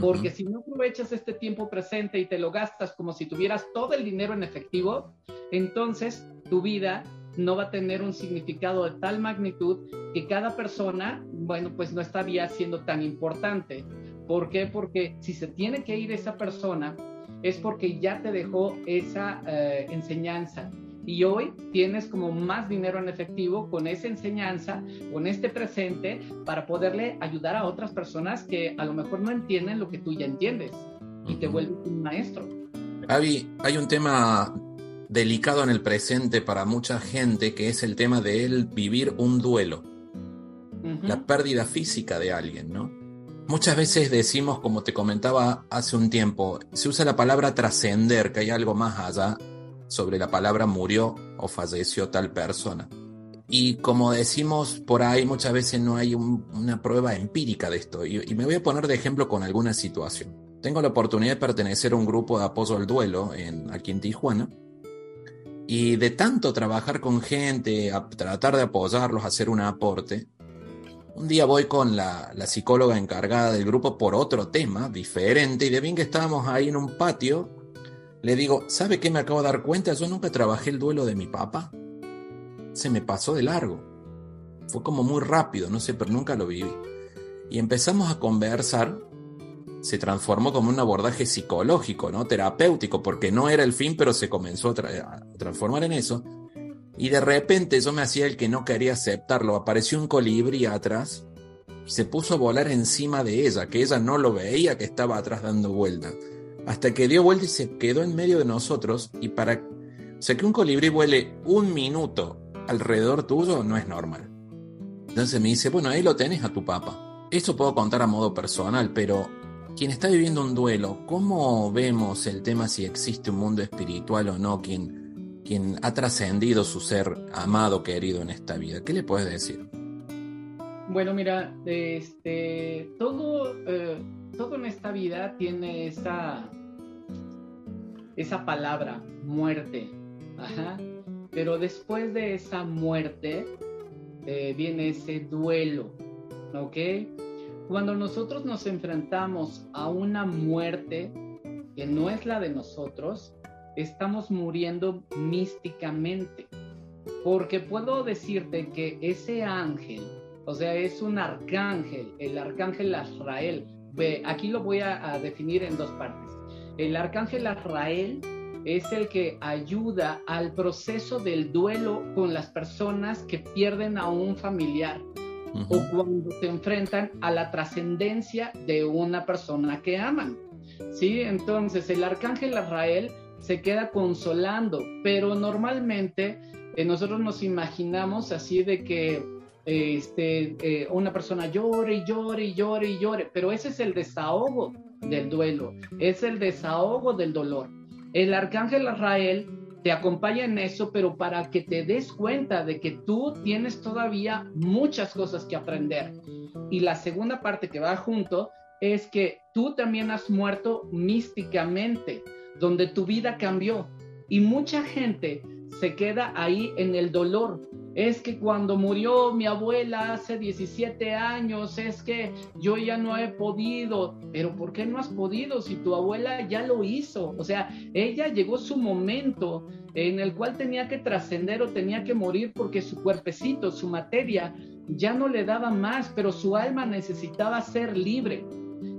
porque si no aprovechas este tiempo presente y te lo gastas como si tuvieras todo el dinero en efectivo, entonces tu vida no va a tener un significado de tal magnitud que cada persona, bueno, pues no estaría siendo tan importante. ¿Por qué? Porque si se tiene que ir esa persona, es porque ya te dejó esa eh, enseñanza, y hoy tienes como más dinero en efectivo con esa enseñanza, con este presente, para poderle ayudar a otras personas que a lo mejor no entienden lo que tú ya entiendes y te vuelves un maestro. Avi, hay un tema delicado en el presente para mucha gente que es el tema de él vivir un duelo, la pérdida física de alguien, ¿no? Muchas veces decimos, como te comentaba hace un tiempo, se usa la palabra trascender, que hay algo más allá sobre la palabra murió o falleció tal persona. Y como decimos por ahí, muchas veces no hay una prueba empírica de esto. Y, me voy a poner de ejemplo con alguna situación. Tengo la oportunidad de pertenecer a un grupo de apoyo al duelo en, aquí en Tijuana. Y de tanto trabajar con gente, a tratar de apoyarlos, hacer un aporte, un día voy con la, la, psicóloga encargada del grupo por otro tema diferente y de bien que estábamos ahí en un patio le digo, ¿sabe qué me acabo de dar cuenta? Yo nunca trabajé el duelo de mi papá. Se me pasó de largo. Fue como muy rápido, no sé, pero nunca lo viví. Y empezamos a conversar. Se transformó como un abordaje psicológico, ¿no? Terapéutico, porque no era el fin, pero se comenzó a, transformar en eso. Y de repente yo me hacía el que no quería aceptarlo. Apareció un colibrí atrás se puso a volar encima de ella, que ella no lo veía que estaba atrás dando vueltas hasta que dio vuelta y se quedó en medio de nosotros y para... O sea, que un colibrí vuele un minuto alrededor tuyo no es normal. Entonces me dice, bueno, ahí lo tenés a tu papá. Eso puedo contar a modo personal, pero quien está viviendo un duelo, ¿cómo vemos el tema si existe un mundo espiritual o no? Quien, quien ha trascendido su ser amado, querido en esta vida. ¿Qué le puedes decir? Bueno, mira, este, todo, eh, todo en esta vida tiene esa, esa palabra, muerte. Pero después de esa muerte eh, viene ese duelo, ¿ok? Cuando nosotros nos enfrentamos a una muerte que no es la de nosotros, estamos muriendo místicamente. Porque puedo decirte que ese ángel, o sea, es un arcángel, el arcángel Azrael. Aquí lo voy a definir en dos partes. El arcángel Azrael es el que ayuda al proceso del duelo con las personas que pierden a un familiar o cuando se enfrentan a la trascendencia de una persona que aman. ¿Sí? Entonces el arcángel Israel se queda consolando, pero normalmente eh, nosotros nos imaginamos así de que este, eh, una persona llore y llore y llore y llore, pero ese es el desahogo del duelo, es el desahogo del dolor. El arcángel Israel te acompaña en eso, pero para que te des cuenta de que tú tienes todavía muchas cosas que aprender. Y la segunda parte que va junto es que tú también has muerto místicamente, donde tu vida cambió. Y mucha gente se queda ahí en el dolor. Es que cuando murió mi abuela hace 17 años, es que yo ya no he podido. Pero ¿por qué no has podido si tu abuela ya lo hizo? O sea, ella llegó su momento en el cual tenía que trascender o tenía que morir porque su cuerpecito, su materia, ya no le daba más, pero su alma necesitaba ser libre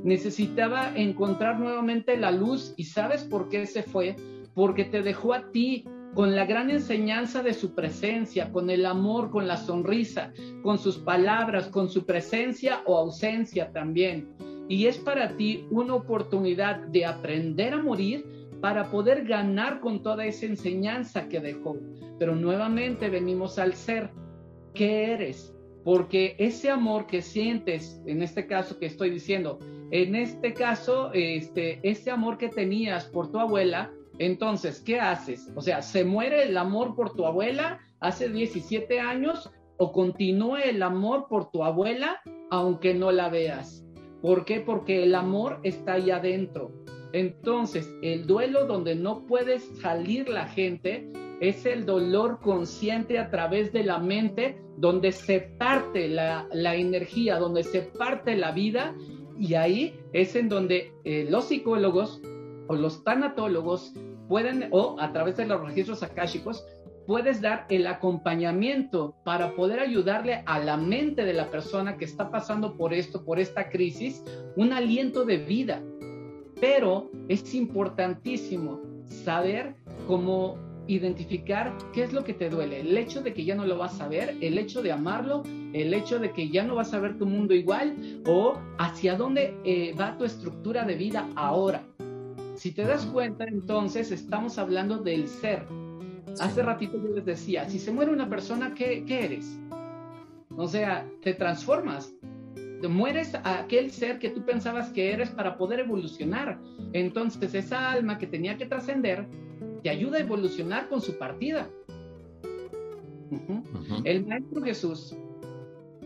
necesitaba encontrar nuevamente la luz y sabes por qué se fue, porque te dejó a ti con la gran enseñanza de su presencia, con el amor, con la sonrisa, con sus palabras, con su presencia o ausencia también. Y es para ti una oportunidad de aprender a morir para poder ganar con toda esa enseñanza que dejó. Pero nuevamente venimos al ser. ¿Qué eres? Porque ese amor que sientes, en este caso que estoy diciendo, en este caso, este, ese amor que tenías por tu abuela, entonces, ¿qué haces? O sea, ¿se muere el amor por tu abuela hace 17 años o continúa el amor por tu abuela aunque no la veas? ¿Por qué? Porque el amor está ahí adentro. Entonces, el duelo donde no puedes salir la gente es el dolor consciente a través de la mente, donde se parte la, la energía, donde se parte la vida y ahí es en donde eh, los psicólogos o los tanatólogos pueden, o a través de los registros akáshicos, puedes dar el acompañamiento para poder ayudarle a la mente de la persona que está pasando por esto, por esta crisis, un aliento de vida. Pero es importantísimo saber cómo identificar qué es lo que te duele, el hecho de que ya no lo vas a ver, el hecho de amarlo, el hecho de que ya no vas a ver tu mundo igual o hacia dónde eh, va tu estructura de vida ahora. Si te das cuenta, entonces estamos hablando del ser. Hace ratito yo les decía, si se muere una persona, ¿qué, qué eres? O sea, te transformas, mueres a aquel ser que tú pensabas que eres para poder evolucionar. Entonces esa alma que tenía que trascender te ayuda a evolucionar con su partida. El Maestro Jesús,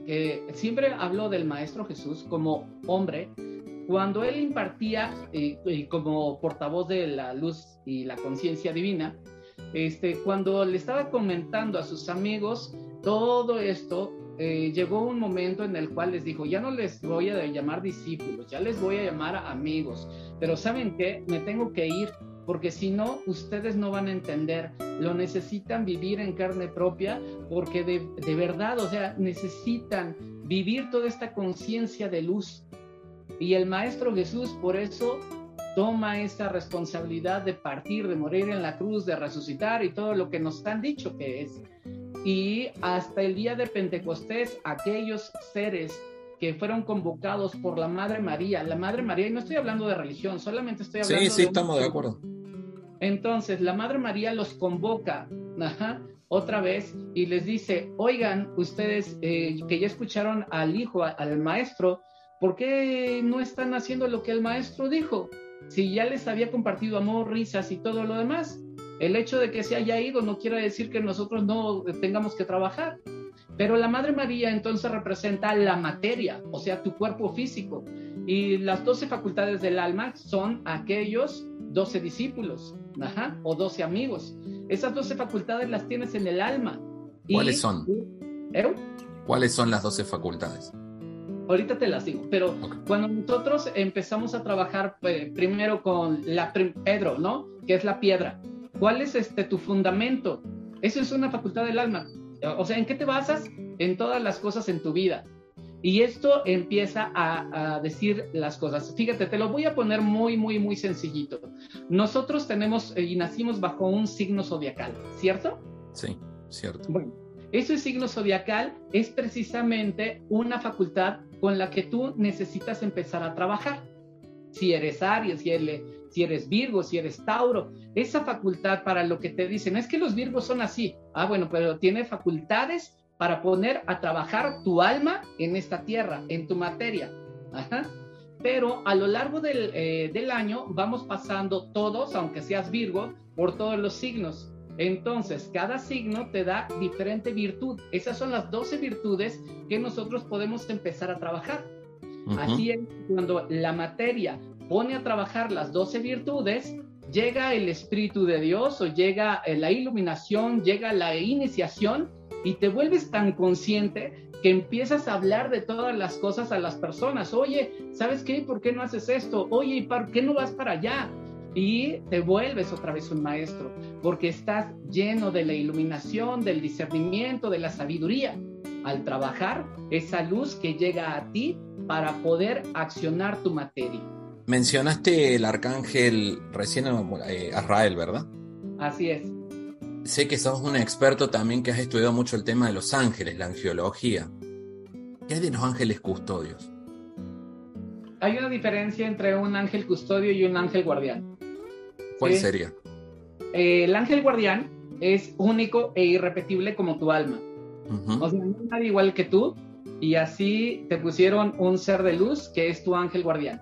que siempre habló del Maestro Jesús como hombre, cuando él impartía eh, como portavoz de la luz y la conciencia divina, este, cuando le estaba comentando a sus amigos todo esto, eh, llegó un momento en el cual les dijo, ya no les voy a llamar discípulos, ya les voy a llamar amigos, pero ¿saben qué? Me tengo que ir porque si no, ustedes no van a entender. Lo necesitan vivir en carne propia, porque de, de verdad, o sea, necesitan vivir toda esta conciencia de luz. Y el Maestro Jesús por eso toma esta responsabilidad de partir, de morir en la cruz, de resucitar y todo lo que nos han dicho que es. Y hasta el día de Pentecostés, aquellos seres que fueron convocados por la Madre María. La Madre María, y no estoy hablando de religión, solamente estoy hablando Sí, sí, estamos de acuerdo. Entonces, la Madre María los convoca otra vez y les dice, oigan, ustedes eh, que ya escucharon al Hijo, al Maestro, ¿por qué no están haciendo lo que el Maestro dijo? Si ya les había compartido amor, risas y todo lo demás. El hecho de que se haya ido no quiere decir que nosotros no tengamos que trabajar. Pero la Madre María entonces representa la materia, o sea, tu cuerpo físico. Y las doce facultades del alma son aquellos doce discípulos, o doce amigos. Esas doce facultades las tienes en el alma. ¿Cuáles son? ¿Eh? ¿Cuáles son las doce facultades? Ahorita te las digo, pero cuando nosotros empezamos a trabajar eh, primero con la Pedro, ¿no? Que es la piedra. ¿Cuál es este tu fundamento? Eso es una facultad del alma. O sea, ¿en qué te basas? En todas las cosas en tu vida. Y esto empieza a, decir las cosas. Fíjate, te lo voy a poner muy, muy, muy sencillito. Nosotros tenemos eh, y nacimos bajo un signo zodiacal, ¿cierto? Sí, cierto. Bueno, Eso es signo zodiacal, es precisamente una facultad con la que tú necesitas empezar a trabajar. Si eres Aries, si eres, Virgo, si eres Tauro, esa facultad para lo que te dicen, es que los Virgos son así. Ah, bueno, pero tiene facultades para poner a trabajar tu alma en esta tierra, en tu materia. Pero a lo largo del, eh, del año vamos pasando todos, aunque seas Virgo, por todos los signos. Entonces, cada signo te da diferente virtud. Esas son las 12 virtudes que nosotros podemos empezar a trabajar. Así es, cuando la materia pone a trabajar las 12 virtudes, llega el Espíritu de Dios o llega eh, la iluminación, llega la iniciación y te vuelves tan consciente que empiezas a hablar de todas las cosas a las personas. Oye, ¿sabes qué? ¿Por qué no haces esto? Oye, ¿por qué no vas para allá? Y te vuelves otra vez un maestro, porque estás lleno de la iluminación, del discernimiento, de la sabiduría. Al trabajar, esa luz que llega a ti para poder accionar tu materia. Mencionaste el arcángel recién eh, Azrael, ¿verdad? Así es. Sé que sos un experto también que has estudiado mucho el tema de los ángeles, la angiología. ¿Qué hay de los ángeles custodios? Hay una diferencia entre un ángel custodio y un ángel guardián. ¿Cuál sería? Eh, el ángel guardián es único e irrepetible como tu alma. O sea, no hay nadie igual que tú y así te pusieron un ser de luz que es tu ángel guardián.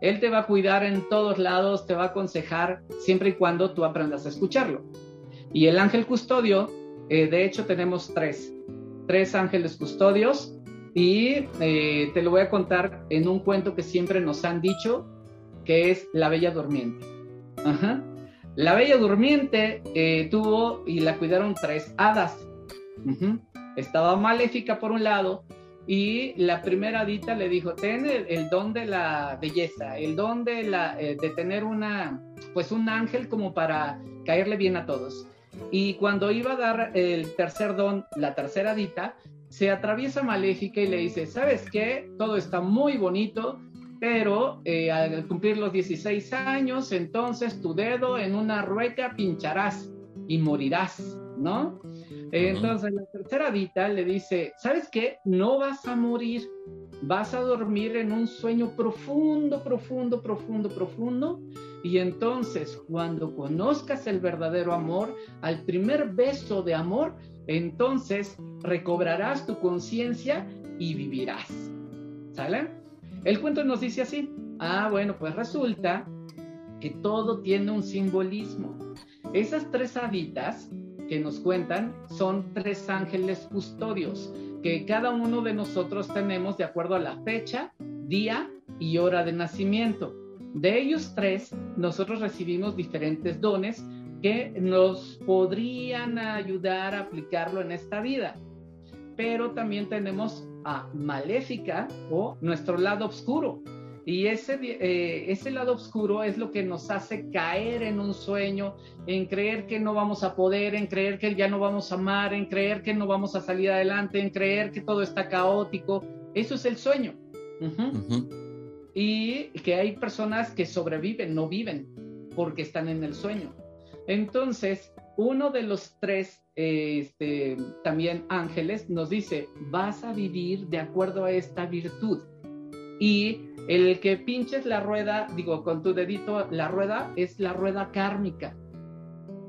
Él te va a cuidar en todos lados, te va a aconsejar siempre y cuando tú aprendas a escucharlo. Y el ángel custodio, eh, de hecho tenemos tres, tres ángeles custodios y eh, te lo voy a contar en un cuento que siempre nos han dicho, que es La Bella Durmiente. La Bella Durmiente tuvo y la cuidaron tres hadas. Estaba maléfica por un lado y la primera hadita le dijo, ten el, don de la belleza, el don de, la, eh, de tener una, pues un ángel como para caerle bien a todos. Y cuando iba a dar el tercer don, la tercera hadita, se atraviesa Maléfica y le dice, ¿sabes qué? Todo está muy bonito, pero eh, al cumplir los 16 años, entonces tu dedo en una rueca pincharás y morirás, ¿no? Entonces la tercera dita le dice, ¿sabes qué? No vas a morir, vas a dormir en un sueño profundo, profundo, profundo, profundo. Y entonces cuando conozcas el verdadero amor, al primer beso de amor, entonces recobrarás tu conciencia y vivirás. ¿Sale? El cuento nos dice así, ah, bueno, pues resulta que todo tiene un simbolismo. Esas tres haditas que nos cuentan son tres ángeles custodios que cada uno de nosotros tenemos de acuerdo a la fecha, día y hora de nacimiento. De ellos tres, nosotros recibimos diferentes dones que nos podrían ayudar a aplicarlo en esta vida. Pero también tenemos maléfica o nuestro lado oscuro. Y ese, eh, ese lado oscuro es lo que nos hace caer en un sueño, en creer que no vamos a poder, en creer que ya no vamos a amar, en creer que no vamos a salir adelante, en creer que todo está caótico. Eso es el sueño. Y que hay personas que sobreviven, no viven, porque están en el sueño. Entonces, uno de los tres este, también ángeles nos dice, vas a vivir de acuerdo a esta virtud. Y el que pinches la rueda, digo, con tu dedito, la rueda es la rueda kármica.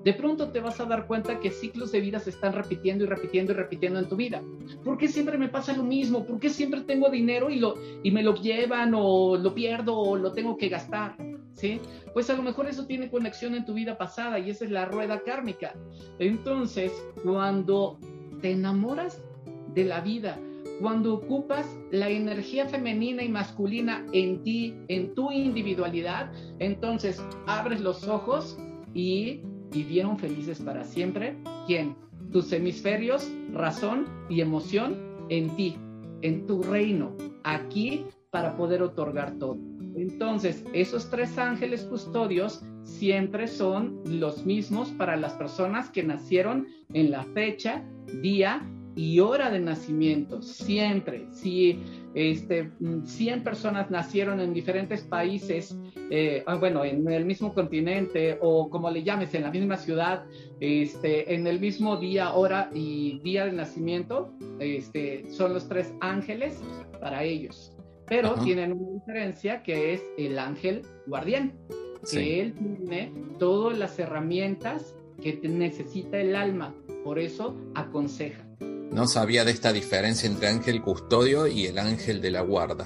De pronto te vas a dar cuenta que ciclos de vida se están repitiendo y repitiendo y repitiendo en tu vida. ¿Por qué siempre me pasa lo mismo? ¿Por qué siempre tengo dinero y, lo, y me lo llevan o lo pierdo o lo tengo que gastar? ¿sí? Pues a lo mejor eso tiene conexión en tu vida pasada y esa es la rueda kármica. Entonces, cuando te enamoras de la vida, cuando ocupas la energía femenina y masculina en ti, en tu individualidad, entonces abres los ojos y vivieron felices para siempre. ¿Quién? Tus hemisferios, razón y emoción en ti, en tu reino, aquí para poder otorgar todo. Entonces, esos tres ángeles custodios siempre son los mismos para las personas que nacieron en la fecha, día y hora de nacimiento, siempre. Si este, 100 personas nacieron en diferentes países, eh, ah, bueno, en el mismo continente o como le llames, en la misma ciudad, este, en el mismo día, hora y día de nacimiento, este, son los tres ángeles para ellos. Pero tienen una diferencia que es el ángel guardián, que él tiene todas las herramientas que necesita el alma, por eso aconseja. No sabía de esta diferencia entre ángel custodio y el ángel de la guarda.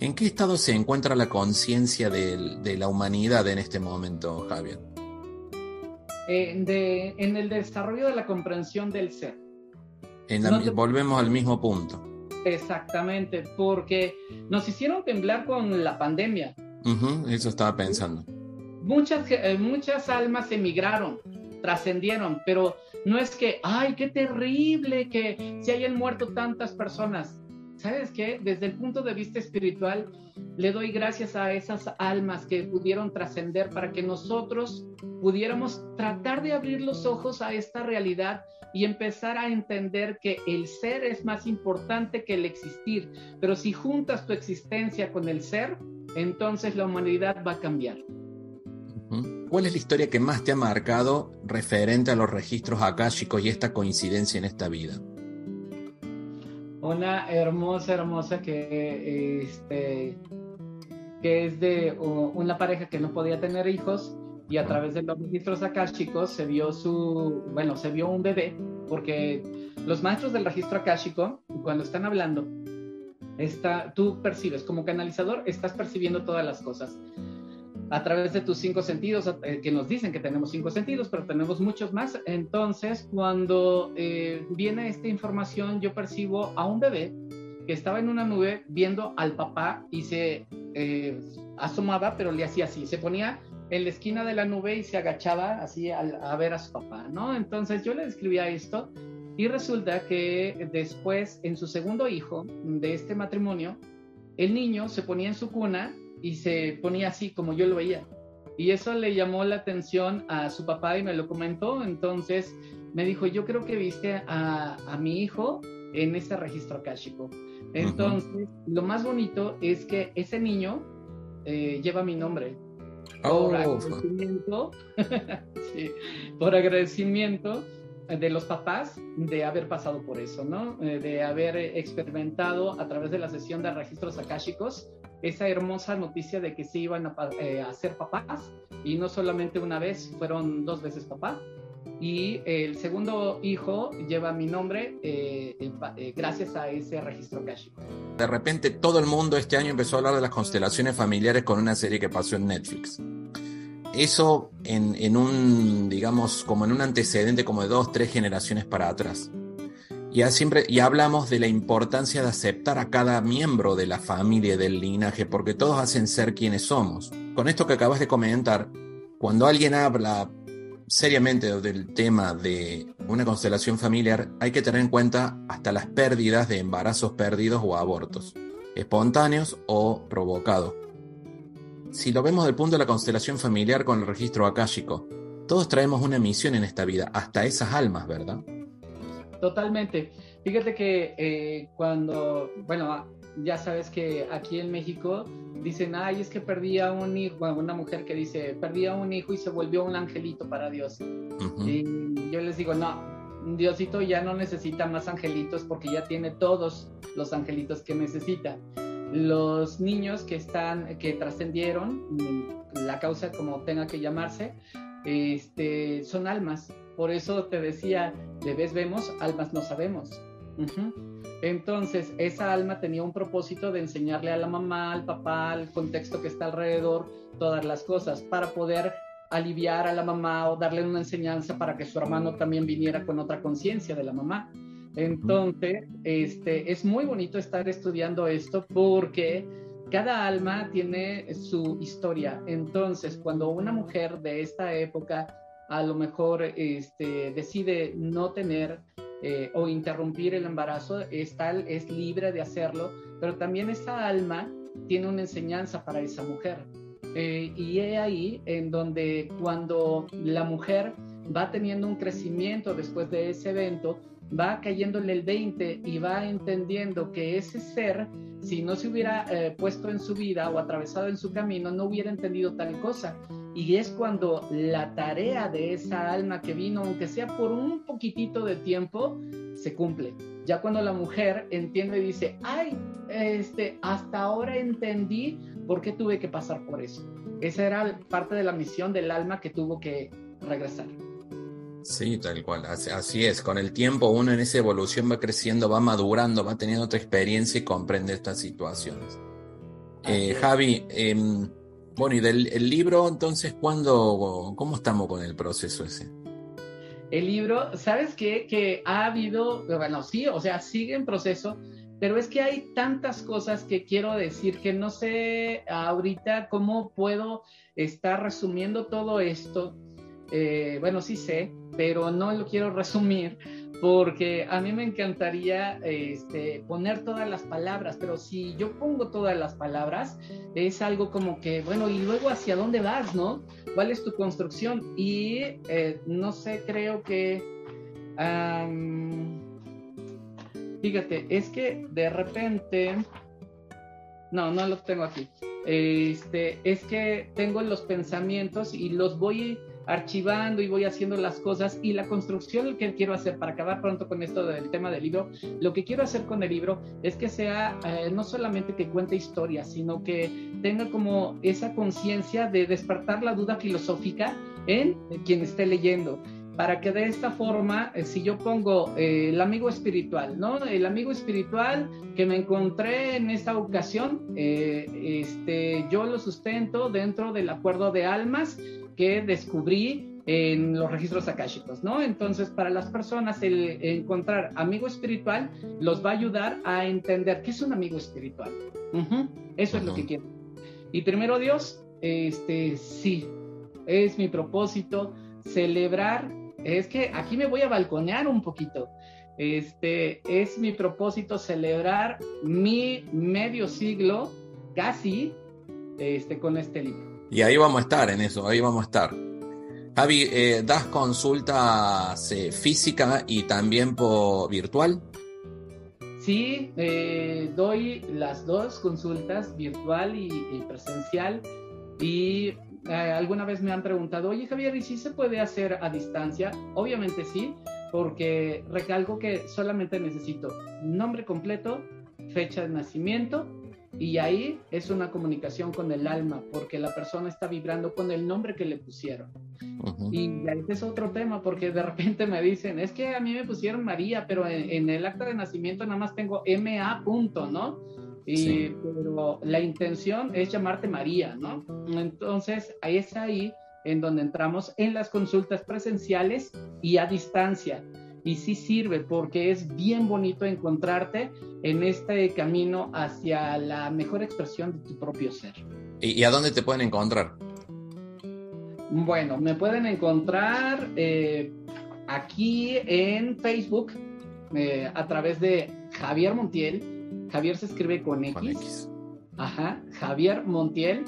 ¿En qué estado se encuentra la conciencia de, la humanidad en este momento, Javier? Eh, en el desarrollo de la comprensión del ser. Volvemos al mismo punto. Exactamente, porque nos hicieron temblar con la pandemia. eso estaba pensando. Muchas, eh, muchas almas emigraron, trascendieron, pero no es que, ay, qué terrible que se hayan muerto tantas personas. ¿Sabes qué? Desde el punto de vista espiritual, le doy gracias a esas almas que pudieron trascender para que nosotros pudiéramos tratar de abrir los ojos a esta realidad y empezar a entender que el ser es más importante que el existir. Pero si juntas tu existencia con el ser, entonces la humanidad va a cambiar. ¿Cuál es la historia que más te ha marcado referente a los registros akáshicos y esta coincidencia en esta vida? Una hermosa, hermosa que, este, que es de una pareja que no podía tener hijos y a través de los registros akáshicos se vio su, bueno, se vio un bebé porque los maestros del registro akáshico cuando están hablando está, tú percibes como canalizador estás percibiendo todas las cosas a través de tus cinco sentidos, eh, que nos dicen que tenemos cinco sentidos, pero tenemos muchos más. Entonces, cuando eh, viene esta información, yo percibo a un bebé que estaba en una nube viendo al papá y se eh, asomaba, pero le hacía así, se ponía en la esquina de la nube y se agachaba así a, a ver a su papá, ¿no? Entonces yo le describía esto y resulta que después, en su segundo hijo de este matrimonio, el niño se ponía en su cuna y se ponía así como yo lo veía. Y eso le llamó la atención a su papá y me lo comentó. Entonces me dijo, yo creo que viste a, a mi hijo en ese registro akáshico. Entonces, lo más bonito es que ese niño eh, lleva mi nombre. Oh, por agradecimiento, sí, por agradecimiento de los papás de haber pasado por eso, ¿no? Eh, de haber experimentado a través de la sesión de registros akáshicos esa hermosa noticia de que se iban a, eh, ser papás y no solamente una vez, fueron dos veces papá. Y el segundo hijo lleva mi nombre eh, eh, gracias a ese registro Kashico. De repente todo el mundo este año empezó a hablar de las constelaciones familiares con una serie que pasó en Netflix. Eso en, en un, digamos, como en un antecedente como de dos, tres generaciones para atrás. Siempre y hablamos de la importancia de aceptar a cada miembro de la familia, del linaje, porque todos hacen ser quienes somos. Con esto que acabas de comentar, cuando alguien habla seriamente del tema de una constelación familiar, hay que tener en cuenta hasta las pérdidas de embarazos perdidos o abortos, espontáneos o provocados. Si lo vemos del punto de la constelación familiar con el registro akáshico, todos traemos una misión en esta vida, hasta esas almas, ¿verdad? Totalmente. Fíjate que eh, cuando, bueno, ya sabes que aquí en México dicen, ay, es que perdí a un hijo, bueno, una mujer que dice, perdí a un hijo y se volvió un angelito para Dios. Y yo les digo, no, Diosito ya no necesita más angelitos porque ya tiene todos los angelitos que necesita. Los niños que están, que trascendieron, la causa como tenga que llamarse, este, son almas por eso te decía, bebés vemos, almas no sabemos. Entonces, esa alma tenía un propósito de enseñarle a la mamá, al papá, al contexto que está alrededor, todas las cosas, para poder aliviar a la mamá o darle una enseñanza para que su hermano también viniera con otra conciencia de la mamá. Entonces, este, es muy bonito estar estudiando esto porque cada alma tiene su historia. Entonces, cuando una mujer de esta época a lo mejor este, decide no tener eh, o interrumpir el embarazo, es tal, es libre de hacerlo, pero también esa alma tiene una enseñanza para esa mujer. Eh, y es ahí en donde cuando la mujer va teniendo un crecimiento después de ese evento, va cayéndole el 20 y va entendiendo que ese ser, si no se hubiera eh, puesto en su vida o atravesado en su camino, no hubiera entendido tal cosa. Y es cuando la tarea de esa alma que vino, aunque sea por un poquitito de tiempo, se cumple. Ya cuando la mujer entiende y dice, ay, este, hasta ahora entendí por qué tuve que pasar por eso. Esa era parte de la misión del alma que tuvo que regresar. Sí, tal cual, así, es. Con el tiempo uno en esa evolución va creciendo, va madurando, va teniendo otra experiencia y comprende estas situaciones. Eh, Javi, em, bueno, y del libro, entonces, ¿cuándo, cómo estamos con el proceso ese? El libro, ¿sabes qué? Que ha habido, bueno, sí, o sea, sigue en proceso, pero es que hay tantas cosas que quiero decir que no sé ahorita cómo puedo estar resumiendo todo esto. Eh, bueno, sí sé, pero no lo quiero resumir porque a mí me encantaría este, poner todas las palabras, pero si yo pongo todas las palabras, es algo como que, bueno, y luego hacia dónde vas, ¿no? ¿Cuál es tu construcción? Y eh, no sé, creo que... fíjate, es que de repente... No, no lo tengo aquí. Este, es que tengo los pensamientos y los voy archivando y voy haciendo las cosas y la construcción que quiero hacer para acabar pronto con esto del tema del libro, lo que quiero hacer con el libro es que sea eh, no solamente que cuente historias, sino que tenga como esa conciencia de despertar la duda filosófica en quien esté leyendo para que de esta forma, eh, si yo pongo eh, el amigo espiritual, ¿no? El amigo espiritual que me encontré en esta ocasión, este, yo lo sustento dentro del acuerdo de almas que descubrí en los registros akáshicos, ¿no? Entonces, para las personas, el encontrar amigo espiritual los va a ayudar a entender qué es un amigo espiritual. Eso es lo que quiero. Y primero Dios, este, sí, es mi propósito celebrar. Es que aquí me voy a balconear un poquito. Este, es mi propósito celebrar mi medio siglo, casi, este, con este libro. Y ahí vamos a estar en eso, ahí vamos a estar. Javi, eh, ¿das consultas eh, física y también por virtual? Sí, eh, doy las dos consultas, virtual y, presencial. Y alguna vez me han preguntado, oye Javier, ¿y si se puede hacer a distancia? Obviamente sí, porque recalco que solamente necesito nombre completo, fecha de nacimiento y ahí es una comunicación con el alma, porque la persona está vibrando con el nombre que le pusieron. Y ahí es otro tema, porque de repente me dicen, es que a mí me pusieron María, pero en, el acta de nacimiento nada más tengo MA punto, ¿no? Y, Pero la intención es llamarte María, ¿no? Entonces, ahí es ahí en donde entramos en las consultas presenciales y a distancia y sí sirve porque es bien bonito encontrarte en este camino hacia la mejor expresión de tu propio ser. ¿Y, a dónde te pueden encontrar? Bueno, me pueden encontrar eh, aquí en Facebook eh, a través de Javier Montiel. Javier se escribe con X. Con X. Ajá, Javier Montiel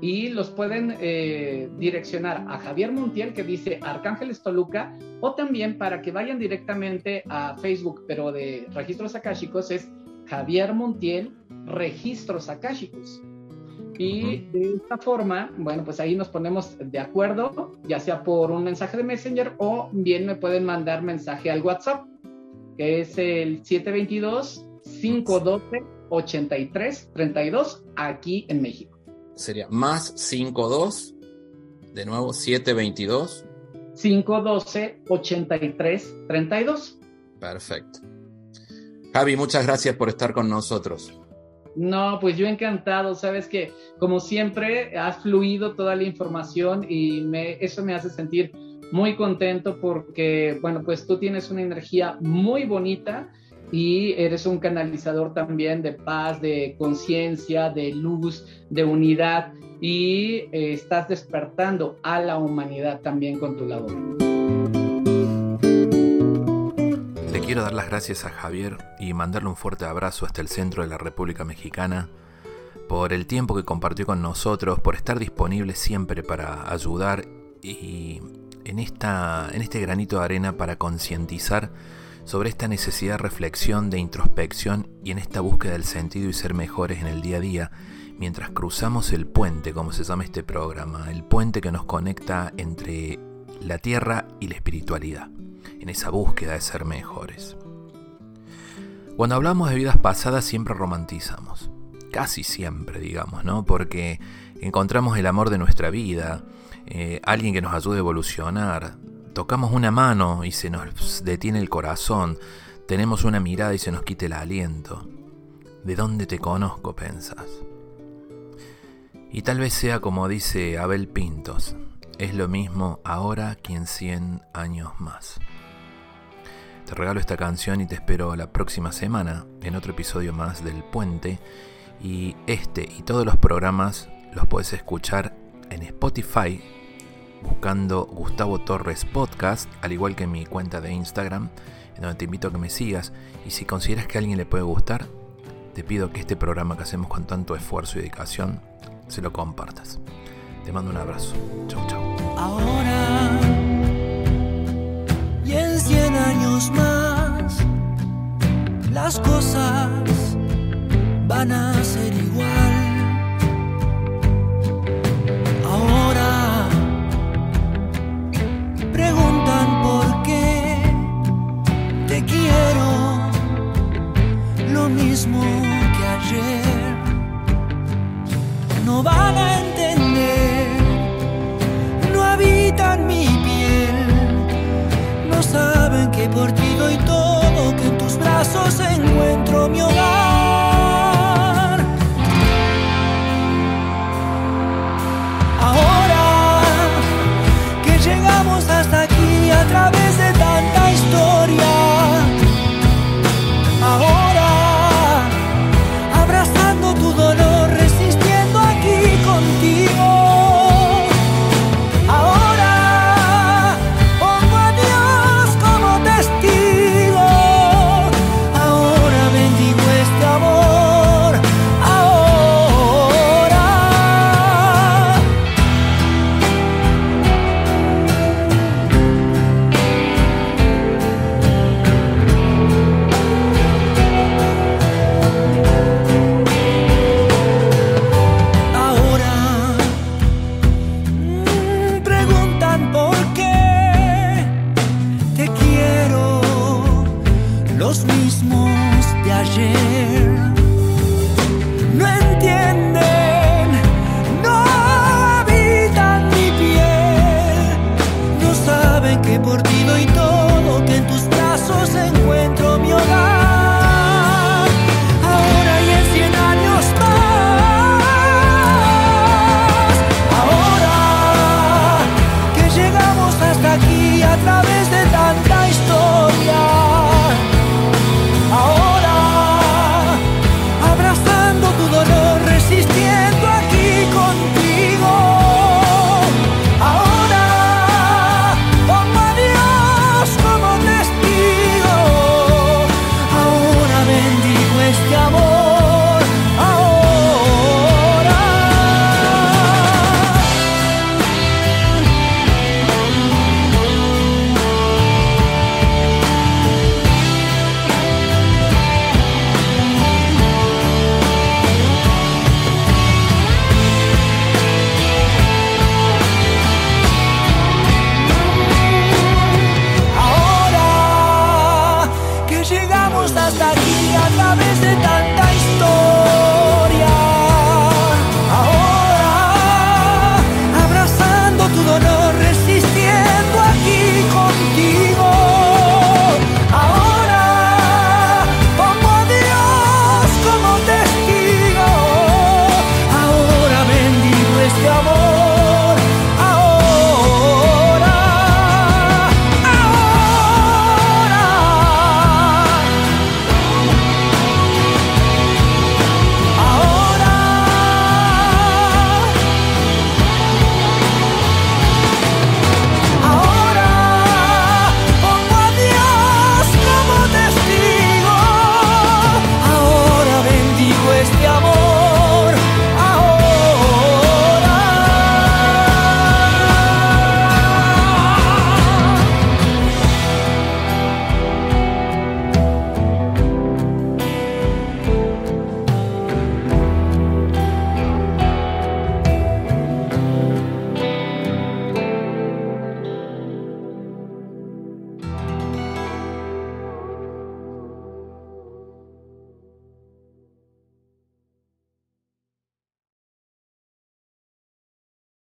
y los pueden eh, direccionar a Javier Montiel que dice Arcángeles Toluca o también para que vayan directamente a Facebook, pero de registros akáshicos es Javier Montiel Registros Akáshicos. Y de esta forma, bueno, pues ahí nos ponemos de acuerdo, ya sea por un mensaje de Messenger o bien me pueden mandar mensaje al WhatsApp, que es el 722 512 8332 aquí en México sería más 52, de nuevo 722. 512 83 32. Perfecto. Javi, muchas gracias por estar con nosotros. No, pues yo encantado, sabes que como siempre has fluido toda la información y me, eso me hace sentir muy contento porque, bueno, pues tú tienes una energía muy bonita y eres un canalizador también de paz, de conciencia, de luz, de unidad y eh, estás despertando a la humanidad también con tu labor. Le quiero dar las gracias a Javier y mandarle un fuerte abrazo hasta el centro de la República Mexicana por el tiempo que compartió con nosotros, por estar disponible siempre para ayudar y en, esta, en este granito de arena para concientizar sobre esta necesidad de reflexión, de introspección y en esta búsqueda del sentido y ser mejores en el día a día, mientras cruzamos el puente, como se llama este programa, el puente que nos conecta entre la tierra y la espiritualidad, en esa búsqueda de ser mejores. Cuando hablamos de vidas pasadas siempre romantizamos, casi siempre, digamos, ¿no? Porque encontramos el amor de nuestra vida, eh, alguien que nos ayude a evolucionar, tocamos una mano y se nos detiene el corazón, tenemos una mirada y se nos quita el aliento. ¿De dónde te conozco? pensas. Y tal vez sea como dice Abel Pintos, es lo mismo ahora que en 100 años más. Te regalo esta canción y te espero la próxima semana en otro episodio más del Puente. Y este y todos los programas los puedes escuchar en Spotify buscando Gustavo Torres Podcast, al igual que mi cuenta de Instagram, en donde te invito a que me sigas. Y si consideras que a alguien le puede gustar, te pido que este programa que hacemos con tanto esfuerzo y dedicación se lo compartas. Te mando un abrazo. Chau, chau. Ahora y en 100 años más, las cosas van a ser igual.